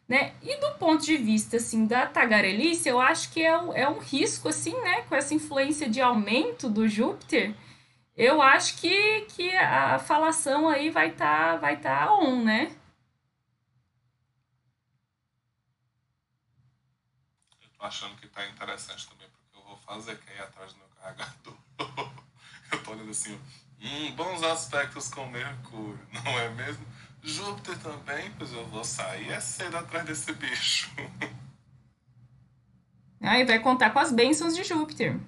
Né? E do ponto de vista assim da tagarelice, eu acho que é, é um risco assim, né, com essa influência de aumento do Júpiter, eu acho que, que a falação aí vai estar tá, vai tá on, né? Eu tô achando que tá interessante também, porque eu vou fazer que é atrás do meu carregador. eu tô olhando assim, hum, bons aspectos com Mercúrio, não é mesmo? Júpiter também, pois eu vou sair é cedo atrás desse bicho. Aí vai contar com as bênçãos de Júpiter.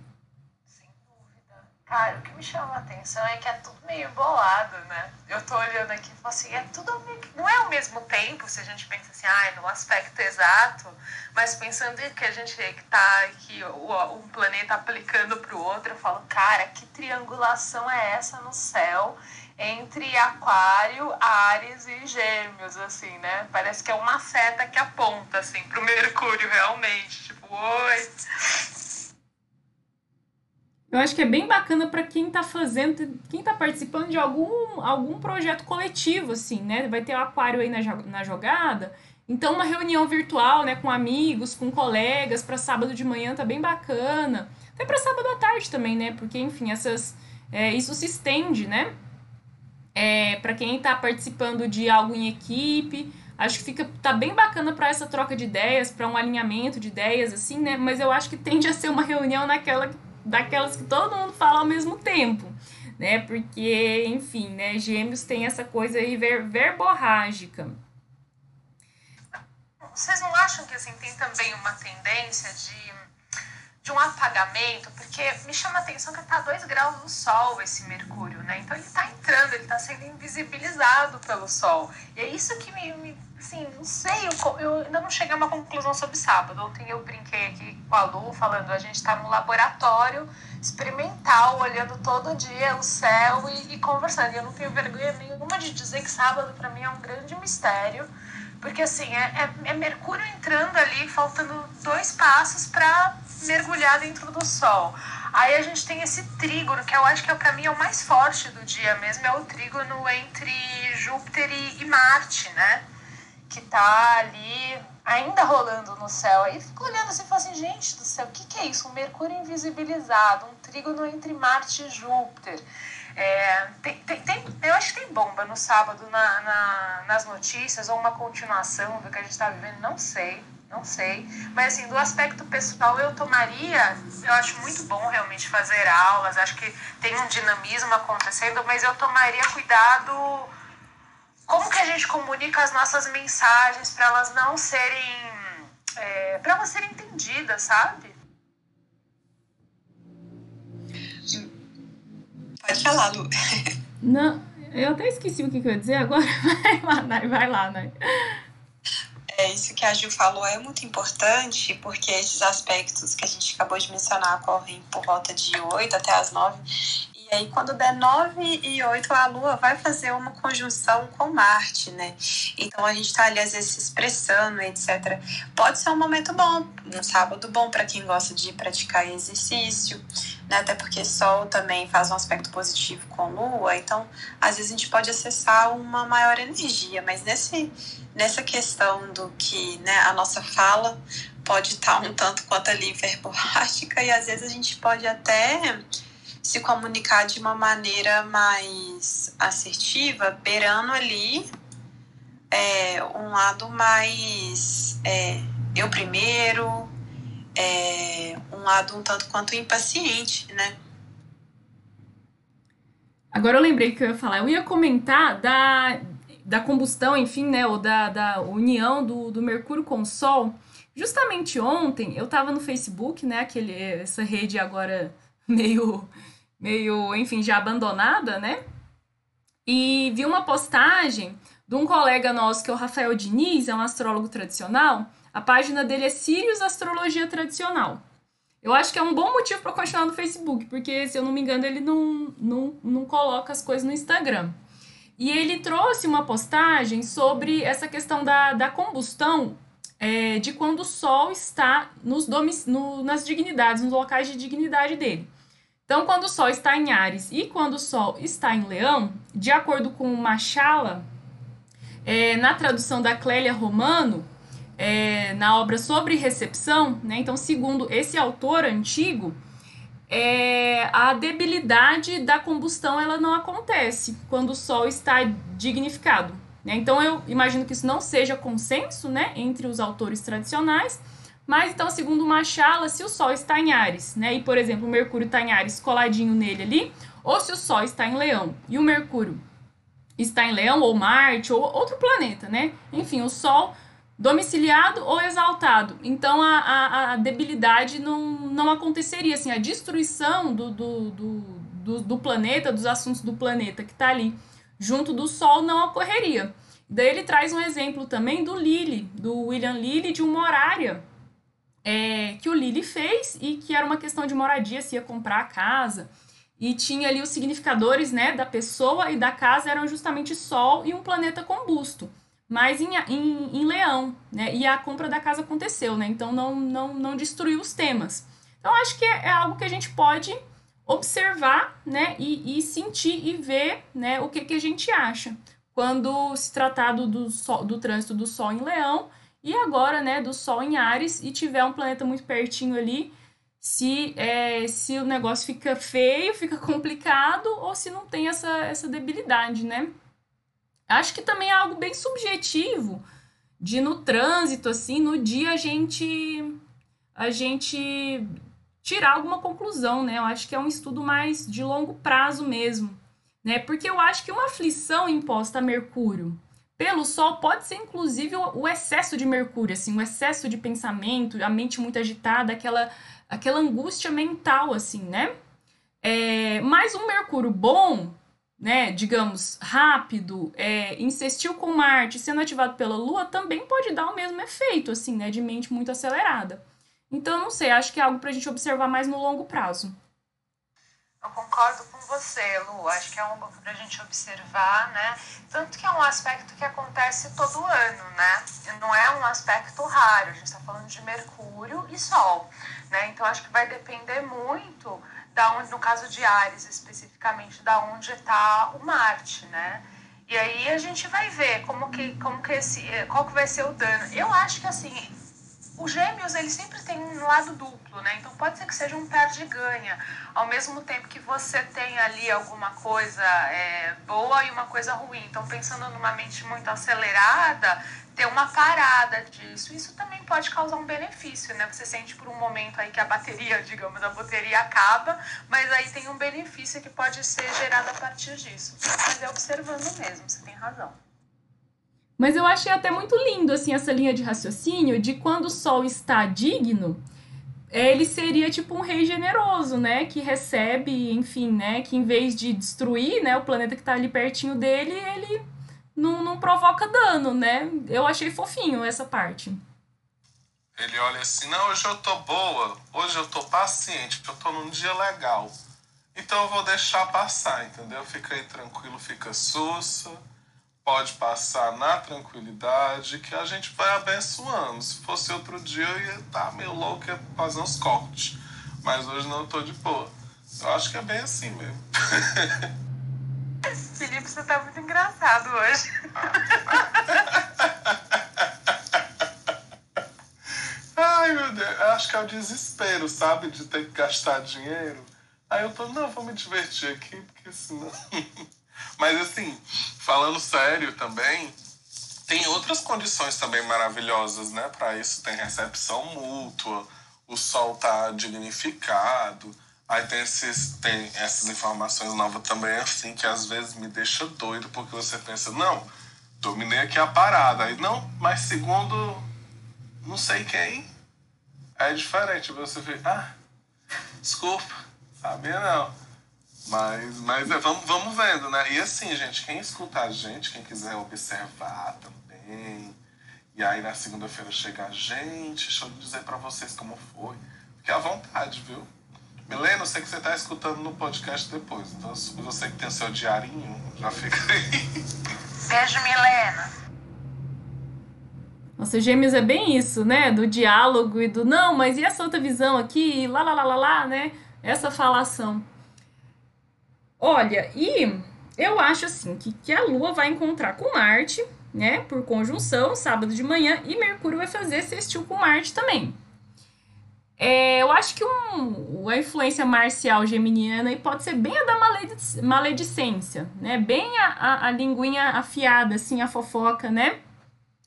Cara, o que me chama a atenção é que é tudo meio bolado, né? Eu tô olhando aqui e falo assim, é tudo não é ao mesmo tempo, se a gente pensa assim, ah, no aspecto exato, mas pensando que a gente que tá aqui, um planeta aplicando pro outro, eu falo, cara, que triangulação é essa no céu entre Aquário, Ares e Gêmeos, assim, né? Parece que é uma seta que aponta, assim, pro Mercúrio, realmente. Tipo, oi, eu acho que é bem bacana para quem está fazendo, quem está participando de algum, algum projeto coletivo, assim, né? Vai ter o aquário aí na, na jogada. Então, uma reunião virtual, né, com amigos, com colegas, para sábado de manhã tá bem bacana. Até para sábado à tarde também, né? Porque, enfim, essas, é, isso se estende, né? É, para quem está participando de algo em equipe, acho que fica tá bem bacana para essa troca de ideias, para um alinhamento de ideias, assim, né? Mas eu acho que tende a ser uma reunião naquela daquelas que todo mundo fala ao mesmo tempo, né? Porque, enfim, né? Gêmeos tem essa coisa aí ver, verborrágica. Vocês não acham que assim tem também uma tendência de de um apagamento, porque me chama a atenção que está 2 graus do Sol esse Mercúrio, né? Então ele está entrando, ele está sendo invisibilizado pelo Sol. E é isso que me, me assim, não sei, eu, eu, ainda não cheguei a uma conclusão sobre sábado. Ontem eu brinquei aqui com a Lu, falando, a gente está no laboratório experimental, olhando todo dia o céu e, e conversando. E eu não tenho vergonha nenhuma de dizer que sábado para mim é um grande mistério porque assim, é, é, é, Mercúrio entrando ali, faltando dois passos para mergulhar dentro do Sol. Aí a gente tem esse trígono, que eu acho que é, para mim é o mais forte do dia mesmo, é o trígono entre Júpiter e, e Marte, né? Que tá ali ainda rolando no céu. Aí fico olhando assim e falo assim, gente do céu, o que, que é isso? Um Mercúrio invisibilizado, um trígono entre Marte e Júpiter. É, tem, tem, tem, eu acho que tem bomba no sábado na, na, nas notícias, ou uma continuação do que a gente está vivendo, não sei, não sei. Mas assim, do aspecto pessoal, eu tomaria, eu acho muito bom realmente fazer aulas, acho que tem um dinamismo acontecendo, mas eu tomaria cuidado como que a gente comunica as nossas mensagens para elas não serem. É, para elas serem entendidas, sabe? Pode falar, Lu. Não, eu até esqueci o que, que eu ia dizer agora. Vai lá, Nai, vai lá, Nai. É, isso que a Gil falou é muito importante, porque esses aspectos que a gente acabou de mencionar ocorrem por volta de 8 até as 9. E aí, quando der 9 e 8, a Lua vai fazer uma conjunção com Marte, né? Então, a gente está ali, às vezes, se expressando, etc. Pode ser um momento bom, um sábado bom para quem gosta de praticar exercício, né? Até porque Sol também faz um aspecto positivo com Lua. Então, às vezes, a gente pode acessar uma maior energia, mas nesse, nessa questão do que né, a nossa fala pode estar um tanto quanto ali hiperbolástica e às vezes a gente pode até se comunicar de uma maneira mais assertiva, beirando ali é, um lado mais é, eu primeiro, é, um lado um tanto quanto impaciente, né? Agora eu lembrei que eu ia falar, eu ia comentar da, da combustão, enfim, né, ou da, da união do, do Mercúrio com o Sol. Justamente ontem eu estava no Facebook, né, aquele, essa rede agora meio meio, enfim, já abandonada, né? E vi uma postagem de um colega nosso, que é o Rafael Diniz, é um astrólogo tradicional. A página dele é Sirius Astrologia Tradicional. Eu acho que é um bom motivo para continuar no Facebook, porque, se eu não me engano, ele não, não, não coloca as coisas no Instagram. E ele trouxe uma postagem sobre essa questão da, da combustão é, de quando o Sol está nos domic, no, nas dignidades, nos locais de dignidade dele. Então, quando o Sol está em Ares e quando o Sol está em Leão, de acordo com Machala, é, na tradução da Clélia Romano, é, na obra sobre recepção, né, então, segundo esse autor antigo, é, a debilidade da combustão ela não acontece quando o Sol está dignificado. Né? Então, eu imagino que isso não seja consenso né, entre os autores tradicionais, mas então, segundo Machala, se o Sol está em Ares, né, e por exemplo, o Mercúrio está em Ares coladinho nele ali, ou se o Sol está em Leão e o Mercúrio está em Leão ou Marte ou outro planeta, né? Enfim, o Sol domiciliado ou exaltado. Então a, a, a debilidade não, não aconteceria, assim, a destruição do, do, do, do, do planeta, dos assuntos do planeta que está ali junto do Sol não ocorreria. Daí ele traz um exemplo também do Lilly, do William Lilly, de uma horária é, que o Lili fez e que era uma questão de moradia, se ia comprar a casa. E tinha ali os significadores né, da pessoa e da casa eram justamente Sol e um planeta combusto, mas em, em, em Leão. Né? E a compra da casa aconteceu, né? então não, não, não destruiu os temas. Então acho que é, é algo que a gente pode observar né, e, e sentir e ver né, o que, que a gente acha. Quando se tratar do, do, sol, do trânsito do Sol em Leão, e agora, né, do Sol em Ares e tiver um planeta muito pertinho ali, se, é, se o negócio fica feio, fica complicado, ou se não tem essa, essa debilidade, né? Acho que também é algo bem subjetivo de no trânsito, assim, no dia a gente a gente tirar alguma conclusão, né? Eu acho que é um estudo mais de longo prazo mesmo, né? Porque eu acho que uma aflição imposta a Mercúrio, pelo Sol pode ser inclusive o, excesso de Mercúrio, assim, o excesso de pensamento, a mente muito agitada, aquela, aquela angústia mental, assim, né? É, mas um Mercúrio bom, né, digamos, rápido, é, insistiu com Marte, sendo ativado pela Lua, também pode dar o mesmo efeito, assim, né, de mente muito acelerada. Então, não sei, acho que é algo para a gente observar mais no longo prazo. Eu concordo com você, Lu. Acho que é algo para a gente observar, né? Tanto que é um aspecto que acontece todo ano, né? Não é um aspecto raro. A gente está falando de Mercúrio e Sol, né? Então acho que vai depender muito da onde, no caso de Ares especificamente, da onde está o Marte, né? E aí a gente vai ver como que, como que esse, qual que vai ser o dano. Eu acho que assim, os gêmeos, eles sempre têm um lado duplo, né? Então pode ser que seja um perde-ganha. Ao mesmo tempo que você tem ali alguma coisa é, boa e uma coisa ruim. Então, pensando numa mente muito acelerada, ter uma parada disso. Isso também pode causar um benefício, né? Você sente por um momento aí que a bateria, digamos, a bateria acaba, mas aí tem um benefício que pode ser gerado a partir disso. Mas é observando mesmo, você tem razão. Mas eu achei até muito lindo assim essa linha de raciocínio de quando o sol está digno, ele seria tipo um rei generoso, né, que recebe, enfim, né, que em vez de destruir, né, o planeta que está ali pertinho dele, ele não, não provoca dano, né? Eu achei fofinho essa parte. Ele olha assim, não, hoje eu tô boa, hoje eu tô paciente, eu tô num dia legal. Então eu vou deixar passar, entendeu? Fica aí tranquilo, fica sussa, pode passar na tranquilidade, que a gente vai abençoando. Se fosse outro dia eu ia estar tá meio louco, ia fazer uns cortes. Mas hoje não tô de boa. Eu acho que é bem assim mesmo. Felipe, você tá muito engraçado hoje. Ai, meu Deus. Eu acho que é o desespero, sabe? De ter que gastar dinheiro. Aí eu tô, não, vou me divertir aqui, porque senão. Mas assim, falando sério também, tem outras condições também maravilhosas, né? Para isso tem recepção mútua, o sol tá dignificado. Aí tem, esses, tem essas informações novas também, assim, que às vezes me deixa doido, porque você pensa, não, dominei aqui a parada. Aí, não, mas segundo não sei quem, é diferente. Você fica, ah, desculpa, sabia não. Mas, mas é, vamos, vamos vendo, né? E assim, gente, quem escuta a gente, quem quiser observar também, e aí na segunda-feira chegar, gente, deixa eu dizer para vocês como foi. Fique à vontade, viu? Milena, eu sei que você está escutando no podcast depois. Então, você que tem o seu diarinho, já fica aí. Beijo, Milena. Nossa, Gêmeos é bem isso, né? Do diálogo e do não, mas e essa outra visão aqui? Lá, lá, lá, lá, lá, né? Essa falação. Olha, e eu acho assim que, que a Lua vai encontrar com Marte, né? Por conjunção, sábado de manhã, e Mercúrio vai fazer sextil com Marte também. É, eu acho que um, a influência marcial geminiana pode ser bem a da maledic maledicência, né? Bem a, a, a linguinha afiada, assim, a fofoca, né?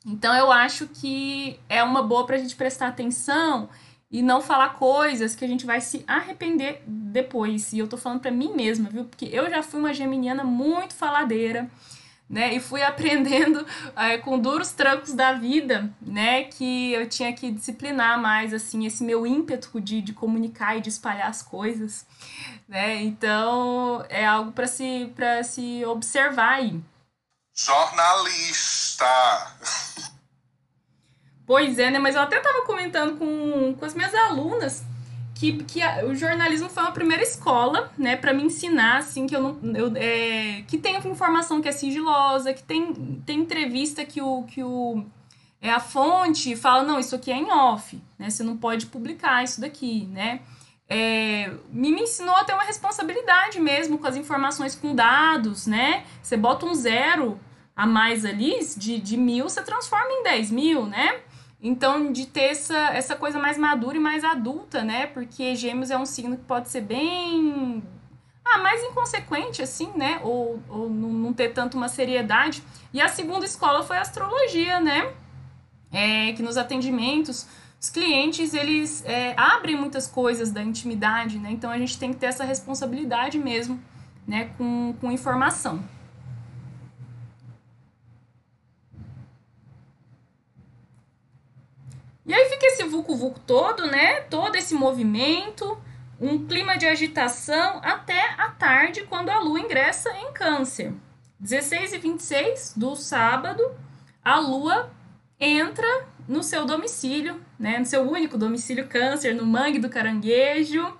Então eu acho que é uma boa para a gente prestar atenção e não falar coisas que a gente vai se arrepender depois. E eu tô falando para mim mesma, viu? Porque eu já fui uma geminiana muito faladeira né? E fui aprendendo é, com duros trancos da vida, né? Que eu tinha que disciplinar mais, assim, esse meu ímpeto de, de comunicar e de espalhar as coisas, né? Então, é algo para se, para se observar aí. Jornalista! Pois é, né? Mas eu até estava comentando com, com as minhas alunas que, que a, o jornalismo foi uma primeira escola, né, para me ensinar, assim, que eu não. Eu, é, que tem informação que é sigilosa, que tem, tem entrevista que o. Que o é a fonte fala, não, isso aqui é em off, né? Você não pode publicar isso daqui, né? É, me, me ensinou a ter uma responsabilidade mesmo com as informações com dados, né? Você bota um zero a mais ali, de, de mil, você transforma em 10 mil, né? Então, de ter essa, essa coisa mais madura e mais adulta, né? Porque Gêmeos é um signo que pode ser bem. Ah, mais inconsequente, assim, né? Ou, ou não ter tanto uma seriedade. E a segunda escola foi a astrologia, né? É, que nos atendimentos, os clientes, eles é, abrem muitas coisas da intimidade, né? Então, a gente tem que ter essa responsabilidade mesmo, né? Com, com informação. E aí fica esse vucu-vucu todo, né? Todo esse movimento, um clima de agitação até a tarde, quando a lua ingressa em Câncer. 16 e 26 do sábado, a lua entra no seu domicílio, né? No seu único domicílio Câncer, no mangue do caranguejo.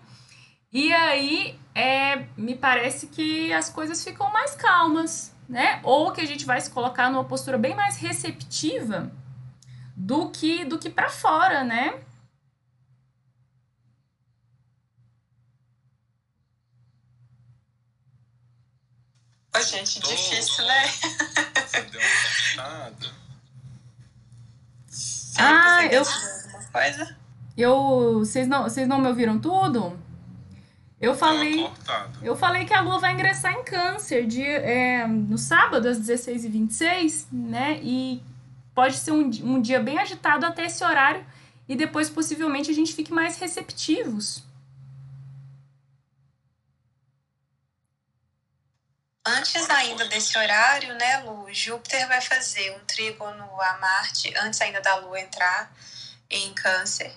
E aí, é, me parece que as coisas ficam mais calmas, né? Ou que a gente vai se colocar numa postura bem mais receptiva do que do que para fora, né? Ô, gente, Tô... difícil, né? Você deu uma. Ah, eu, coisa? Eu. Vocês não, vocês não me ouviram tudo? Eu falei. Eu falei que a Lua vai ingressar em câncer de, é, no sábado, às 16h26, né? E pode ser um, um dia bem agitado até esse horário. E depois, possivelmente, a gente fique mais receptivos. Antes ainda desse horário, né, Lu? Júpiter vai fazer um trígono a Marte, antes ainda da Lua entrar em Câncer.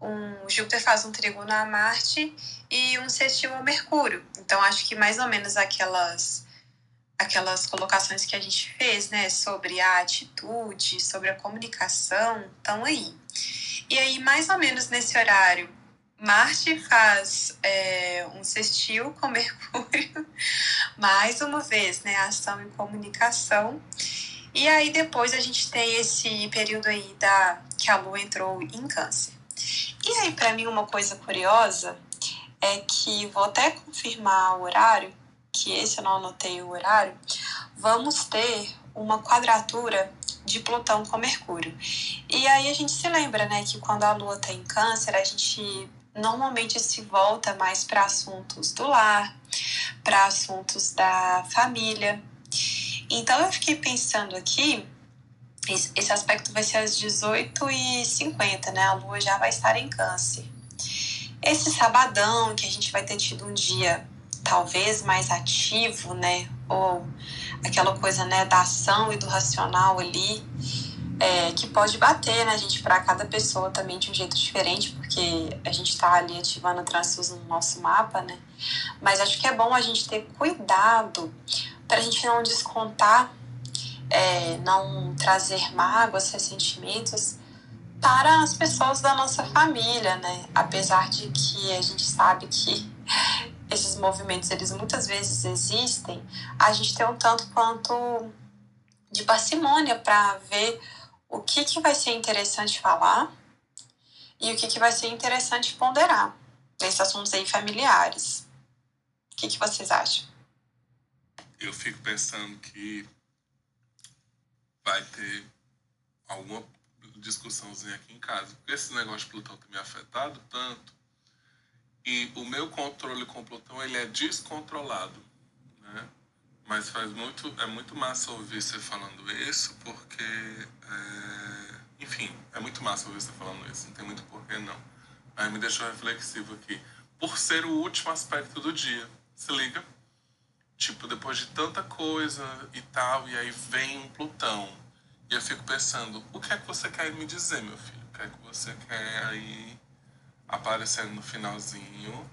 Um, Júpiter faz um trígono a Marte e um sextil ao Mercúrio. Então, acho que mais ou menos aquelas aquelas colocações que a gente fez, né, sobre a atitude, sobre a comunicação, estão aí. E aí, mais ou menos nesse horário, Marte faz é, um sextil com Mercúrio, mais uma vez, né, ação e comunicação. E aí depois a gente tem esse período aí da que a Lua entrou em Câncer. E aí para mim uma coisa curiosa é que vou até confirmar o horário, que esse eu não anotei o horário. Vamos ter uma quadratura de Plutão com Mercúrio. E aí a gente se lembra, né, que quando a Lua está em Câncer, a gente normalmente se volta mais para assuntos do lar, para assuntos da família. Então eu fiquei pensando aqui, esse aspecto vai ser às 18h50, né? A lua já vai estar em câncer. Esse sabadão que a gente vai ter tido um dia talvez mais ativo, né? Ou aquela coisa, né, da ação e do racional ali é, que pode bater, né, gente, para cada pessoa também de um jeito diferente, porque a gente está ali ativando transfuso no nosso mapa, né? Mas acho que é bom a gente ter cuidado para a gente não descontar, é, não trazer mágoas, ressentimentos para as pessoas da nossa família, né? Apesar de que a gente sabe que esses movimentos eles muitas vezes existem, a gente tem um tanto quanto de parcimônia para ver o que, que vai ser interessante falar e o que, que vai ser interessante ponderar nesses assuntos aí familiares. O que, que vocês acham? Eu fico pensando que vai ter alguma discussãozinha aqui em casa, porque esse negócio de Plutão tem me afetado tanto e o meu controle com Plutão ele é descontrolado, né? Mas faz muito, é muito massa ouvir você falando isso, porque, é, enfim, é muito massa ouvir você falando isso, não tem muito porquê não. Aí me deixou reflexivo aqui. Por ser o último aspecto do dia, se liga? Tipo, depois de tanta coisa e tal, e aí vem um Plutão. E eu fico pensando, o que é que você quer me dizer, meu filho? O que é que você quer aí aparecendo no finalzinho?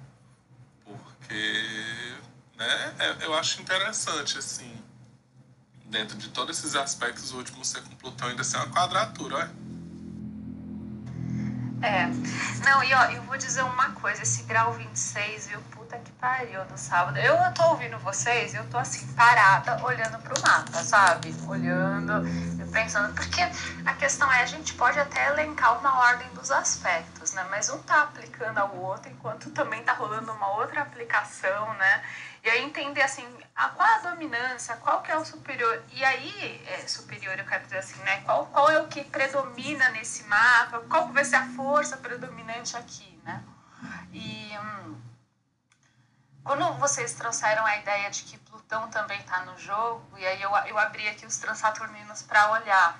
Porque né? É, eu acho interessante, assim, dentro de todos esses aspectos, o último ser com Plutão ainda ser uma quadratura, olha. É. Não, e ó, eu vou dizer uma coisa, esse grau 26, viu? Puta que pariu no sábado. Eu tô ouvindo vocês, eu tô assim, parada, olhando pro mapa, sabe? Olhando, pensando. Porque a questão é, a gente pode até elencar uma ordem dos aspectos, né? Mas um tá aplicando ao outro, enquanto também tá rolando uma outra aplicação, né? E aí entender assim, a, qual a dominância, qual que é o superior. E aí, é, superior eu quero dizer assim, né? Qual, qual é o que predomina nesse mapa, qual vai ser a força predominante aqui, né? E hum, quando vocês trouxeram a ideia de que Plutão também está no jogo, e aí eu, eu abri aqui os transaturninos para olhar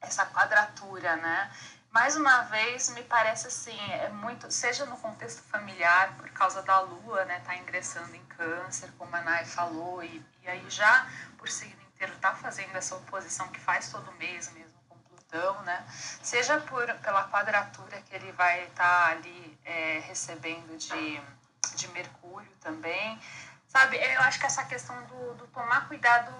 essa quadratura, né? mais uma vez, me parece assim, é muito, seja no contexto familiar, por causa da lua, né, tá ingressando em câncer, como a Nai falou, e, e aí já por signo inteiro tá fazendo essa oposição que faz todo mês mesmo com Plutão, né, seja por, pela quadratura que ele vai estar tá ali é, recebendo de, de Mercúrio também, sabe, eu acho que essa questão do, do tomar cuidado,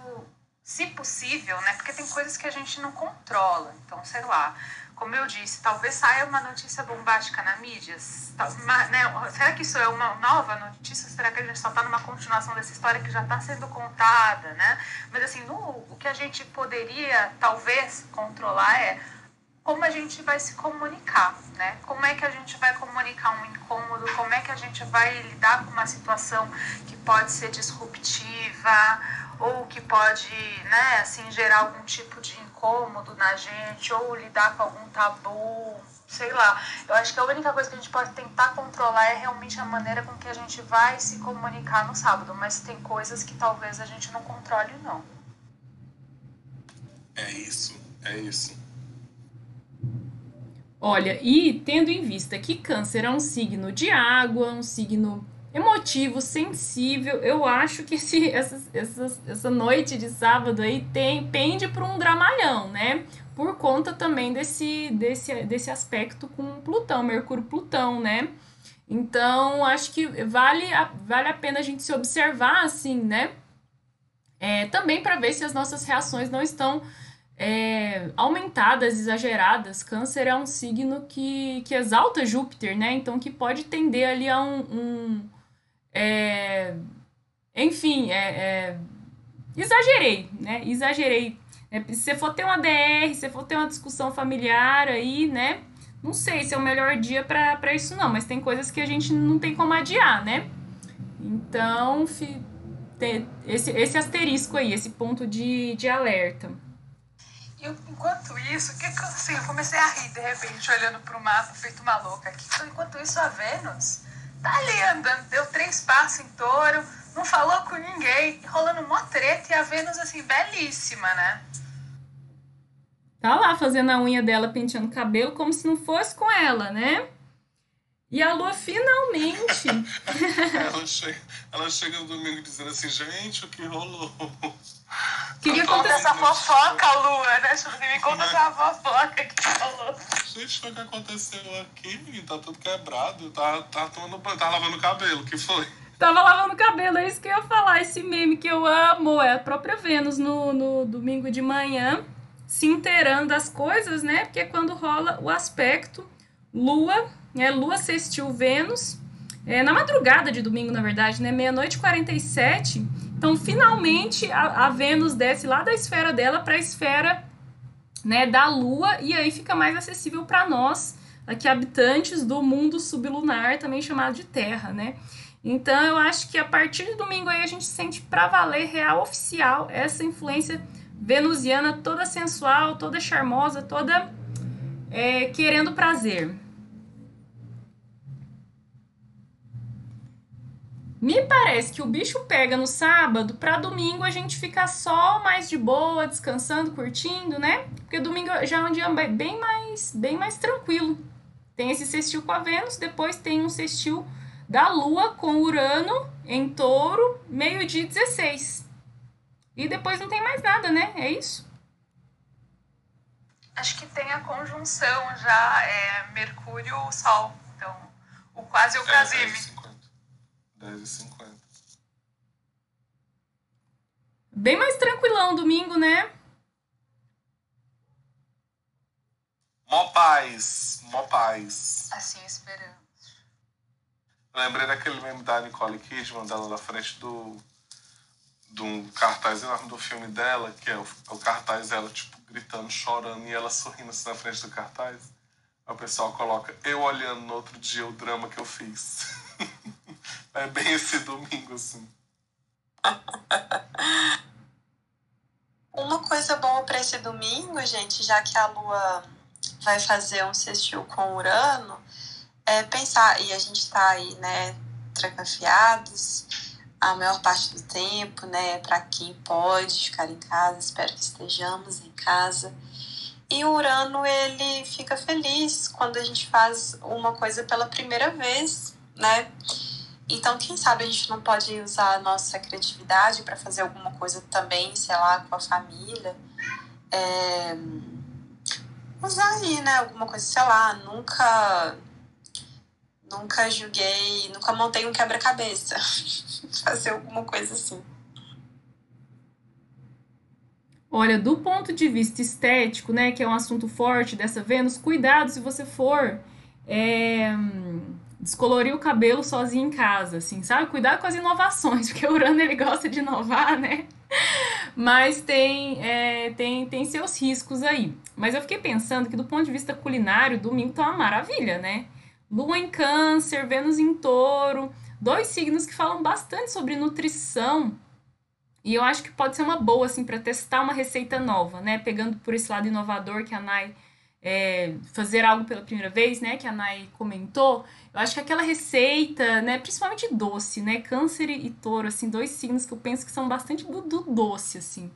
se possível, né, porque tem coisas que a gente não controla, então, sei lá, como eu disse, talvez saia uma notícia bombástica na mídia. Né? Será que isso é uma nova notícia? Será que a gente só está numa continuação dessa história que já está sendo contada, né? Mas assim, no, o que a gente poderia talvez controlar é como a gente vai se comunicar, né? Como é que a gente vai comunicar um incômodo? Como é que a gente vai lidar com uma situação que pode ser disruptiva ou que pode, né, assim, gerar algum tipo de incômodo na gente, ou lidar com algum tabu, sei lá. Eu acho que a única coisa que a gente pode tentar controlar é realmente a maneira com que a gente vai se comunicar no sábado. Mas tem coisas que talvez a gente não controle, não. É isso, é isso. Olha, e tendo em vista que Câncer é um signo de água, um signo emotivo, sensível, eu acho que esse, essa, essa, essa noite de sábado aí tem, pende para um dramalhão, né? Por conta também desse, desse, desse aspecto com Plutão, Mercúrio-Plutão, né? Então, acho que vale a, vale a pena a gente se observar assim, né? É, também para ver se as nossas reações não estão é, aumentadas, exageradas. Câncer é um signo que, que exalta Júpiter, né? Então que pode tender ali a um. um é, enfim, é, é exagerei, né? Exagerei. É, se você for ter uma DR, se for ter uma discussão familiar aí, né? Não sei se é o melhor dia para isso, não, mas tem coisas que a gente não tem como adiar, né? Então, fi, esse, esse asterisco aí, esse ponto de, de alerta. E enquanto isso, que assim, eu comecei a rir de repente, olhando para o mapa, feito uma louca aqui. Então, enquanto isso, a Vênus tá ali andando, deu três passos em touro, não falou com ninguém, rolando mó treta e a Vênus, assim, belíssima, né? Tá lá fazendo a unha dela, penteando o cabelo, como se não fosse com ela, né? E a Lua finalmente. ela, chega, ela chega no domingo dizendo assim, gente, o que rolou? Queria contar essa fofoca, Lua, né? Me conta essa fofoca que rolou. Gente, o que aconteceu aqui, menino. Tá tudo quebrado. Tá, tá, tomando, tá lavando o cabelo. O que foi? Tava lavando o cabelo, é isso que eu ia falar. Esse meme que eu amo é a própria Vênus no, no domingo de manhã, se inteirando das coisas, né? Porque é quando rola o aspecto Lua né? Lua sextil Vênus, é, na madrugada de domingo, na verdade, né? Meia-noite e 47. Então, finalmente, a, a Vênus desce lá da esfera dela para a esfera né, da Lua, e aí fica mais acessível para nós, aqui habitantes do mundo sublunar, também chamado de Terra, né? Então, eu acho que a partir de domingo aí a gente sente para valer real oficial essa influência venusiana toda sensual, toda charmosa, toda é, querendo prazer. Me parece que o bicho pega no sábado, para domingo a gente fica só mais de boa, descansando, curtindo, né? Porque domingo já é um dia bem mais, bem mais tranquilo. Tem esse sextil com a Vênus, depois tem um sextil da Lua com Urano em Touro, meio-dia 16. E depois não tem mais nada, né? É isso? Acho que tem a conjunção já, é Mercúrio-Sol. Então, o quase o Casime. 10h50. Bem mais tranquilão domingo, né? Mó paz, mó paz. Assim esperamos. Lembrei daquele meme da Nicole Kidman, dela na frente do de um cartaz enorme do filme dela, que é o, o cartaz ela, tipo, gritando, chorando, e ela sorrindo assim na frente do cartaz. Aí o pessoal coloca, eu olhando no outro dia o drama que eu fiz. É bem esse domingo, assim. Uma coisa boa para esse domingo, gente, já que a Lua vai fazer um sextil com Urano, é pensar, e a gente está aí, né, trancafiados a maior parte do tempo, né, para quem pode ficar em casa, espero que estejamos em casa. E o Urano, ele fica feliz quando a gente faz uma coisa pela primeira vez, né? Então, quem sabe a gente não pode usar a nossa criatividade para fazer alguma coisa também, sei lá, com a família. É... Usar aí, né? Alguma coisa, sei lá, nunca. Nunca julguei, nunca montei um quebra-cabeça. fazer alguma coisa assim. Olha, do ponto de vista estético, né, que é um assunto forte dessa Vênus, cuidado se você for é, descolorir o cabelo sozinho em casa, assim, sabe? Cuidado com as inovações, porque o Urano ele gosta de inovar, né? Mas tem, é, tem, tem seus riscos aí. Mas eu fiquei pensando que do ponto de vista culinário, domingo tá uma maravilha, né? Lua em câncer, Vênus em touro, dois signos que falam bastante sobre nutrição. E eu acho que pode ser uma boa, assim, para testar uma receita nova, né? Pegando por esse lado inovador que a Nai é, fazer algo pela primeira vez, né, que a Nai comentou, eu acho que aquela receita, né, principalmente doce, né, câncer e touro, assim, dois signos que eu penso que são bastante do, do doce, assim,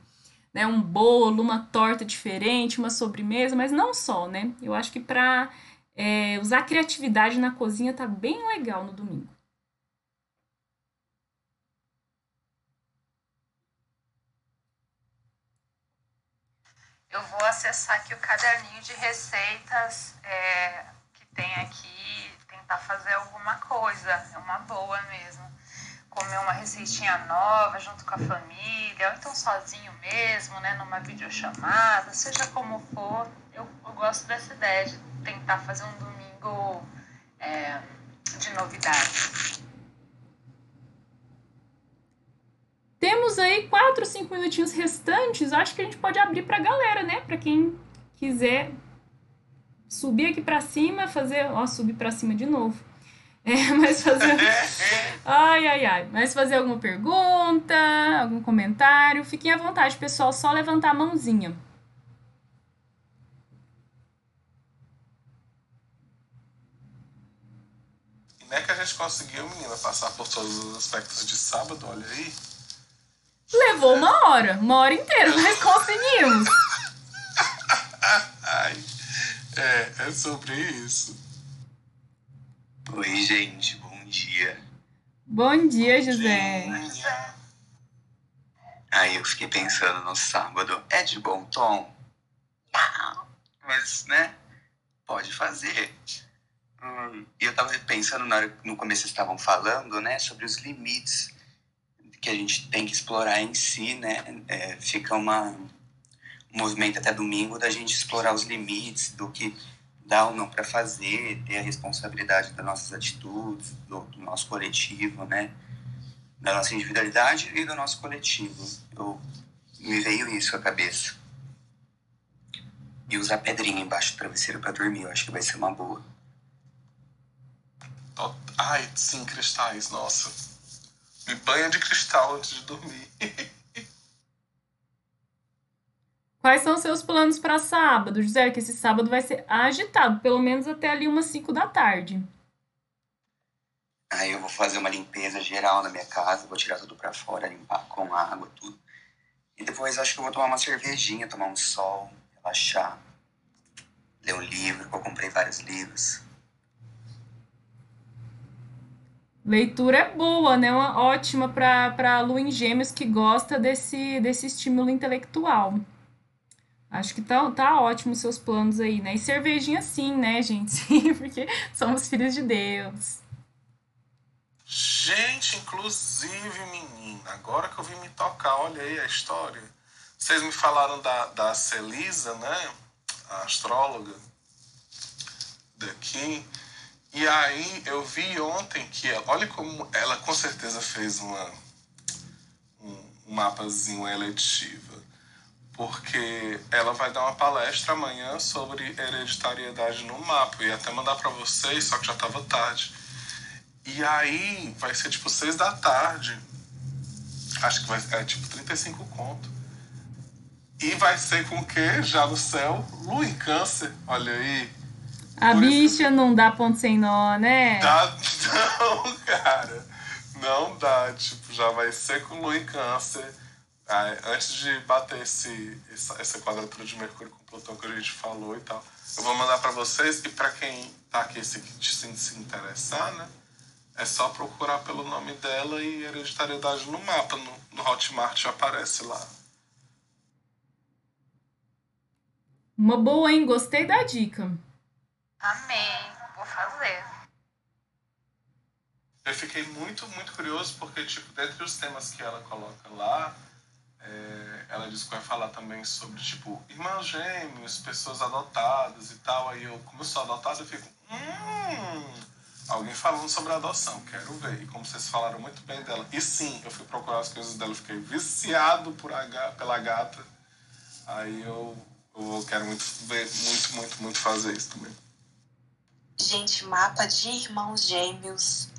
né, um bolo, uma torta diferente, uma sobremesa, mas não só, né, eu acho que para é, usar criatividade na cozinha tá bem legal no domingo. Eu vou acessar aqui o caderninho de receitas é, que tem aqui, tentar fazer alguma coisa. É uma boa mesmo. Comer uma receitinha nova junto com a família, ou então sozinho mesmo, né? Numa videochamada, seja como for. Eu, eu gosto dessa ideia de tentar fazer um domingo é, de novidade. Temos aí quatro, cinco minutinhos restantes. Acho que a gente pode abrir para a galera, né? Para quem quiser subir aqui para cima, fazer, ó, subir para cima de novo. É, mas fazer Ai, ai, ai. Mas fazer alguma pergunta, algum comentário, fiquem à vontade, pessoal, só levantar a mãozinha. Como é que a gente conseguiu, menina, passar por todos os aspectos de sábado? Olha aí. Levou uma hora, uma hora inteira, mas conseguimos. É, é sobre isso. Oi, gente, bom dia. Bom dia, José. Aí eu fiquei pensando no sábado, é de bom tom? Não, mas, né, pode fazer. Hum, E eu tava pensando, na hora, no começo vocês estavam falando, né, sobre os limites que a gente tem que explorar em si, né? É, fica uma, um movimento até domingo da gente explorar os limites do que dá ou não para fazer, ter a responsabilidade das nossas atitudes, do, do, nosso coletivo, né? Da nossa individualidade e do nosso coletivo. Eu, me veio isso à cabeça. E usar pedrinha embaixo do travesseiro para dormir, eu acho que vai ser uma boa. Ai, sim, cristais, nossa. Me banha de cristal antes de dormir. Quais são os seus planos para sábado, José? Que esse sábado vai ser agitado, pelo menos até ali umas 5 da tarde. Aí eu vou fazer uma limpeza geral na minha casa, vou tirar tudo para fora, limpar com água, tudo. E depois acho que eu vou tomar uma cervejinha, tomar um sol, relaxar, ler um livro, que eu comprei vários livros. Leitura é boa, né? Uma ótima para a lua em gêmeos que gosta desse, desse estímulo intelectual. Acho que tá, tá ótimo os seus planos aí, né? E cervejinha sim, né, gente? Porque somos filhos de Deus. Gente, inclusive, menina, agora que eu vim me tocar, olha aí a história. Vocês me falaram da, da Celisa, né? A astróloga daqui. E aí eu vi ontem que, olha como ela com certeza fez uma, um, um mapazinho eletiva. Porque ela vai dar uma palestra amanhã sobre hereditariedade no mapa. Ia até mandar para vocês, só que já estava tarde. E aí vai ser tipo seis da tarde. Acho que vai ser é, tipo 35 conto. E vai ser com o quê? Já no céu? Lua em câncer. Olha aí. A Por bicha isso... não dá ponto sem nó, né? Dá, não, cara. Não dá. Tipo, já vai ser com lua em câncer. Aí, antes de bater esse, essa, quadratura de Mercúrio com Plutão que a gente falou e tal, eu vou mandar para vocês. E para quem tá aqui se, se, se interessar, né? É só procurar pelo nome dela e hereditariedade no mapa. No, no Hotmart já aparece lá. Uma boa, hein? Gostei da dica. Amei, vou fazer. Eu fiquei muito, muito curioso porque, tipo, dentre os temas que ela coloca lá, é, ela diz que vai falar também sobre, tipo, irmãos gêmeos, pessoas adotadas e tal. Aí eu, como eu sou adotado, eu fico, hum, alguém falando sobre adoção, quero ver. E como vocês falaram muito bem dela. E sim, eu fui procurar as coisas dela, fiquei viciado por a, pela gata. Aí eu, eu quero muito ver, muito, muito, muito fazer isso também. Gente, mapa de irmãos gêmeos.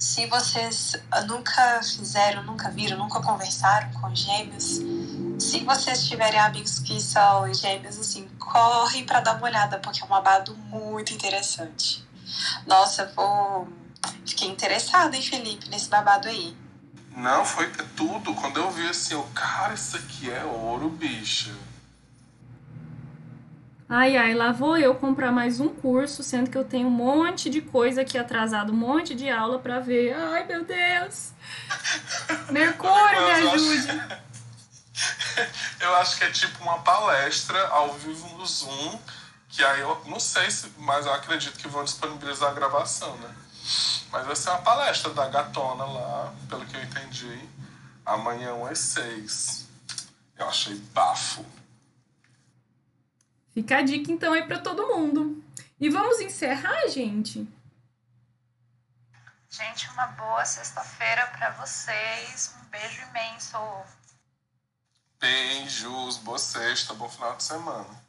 Se vocês nunca fizeram, nunca viram, nunca conversaram com gêmeos, Se vocês tiverem amigos que são gêmeos, assim, corre para dar uma olhada, porque é um babado muito interessante. Nossa, vou. Fiquei interessada em Felipe nesse babado aí. Não, foi tudo. Quando eu vi assim, eu, cara, isso aqui é ouro, bicha. Ai, ai, lá vou eu comprar mais um curso, sendo que eu tenho um monte de coisa aqui atrasado, um monte de aula para ver. Ai, meu Deus! Mercúrio, me ajude! Eu acho que é tipo uma palestra ao vivo no Zoom, que aí eu não sei se, mas eu acredito que vão disponibilizar a gravação, né? Mas vai ser uma palestra da gatona lá, pelo que eu entendi, amanhã às seis. Eu achei bafo. Fica a dica então aí para todo mundo. E vamos encerrar, gente? Gente, uma boa sexta-feira para vocês. Um beijo imenso. Beijos, boa sexta, bom final de semana.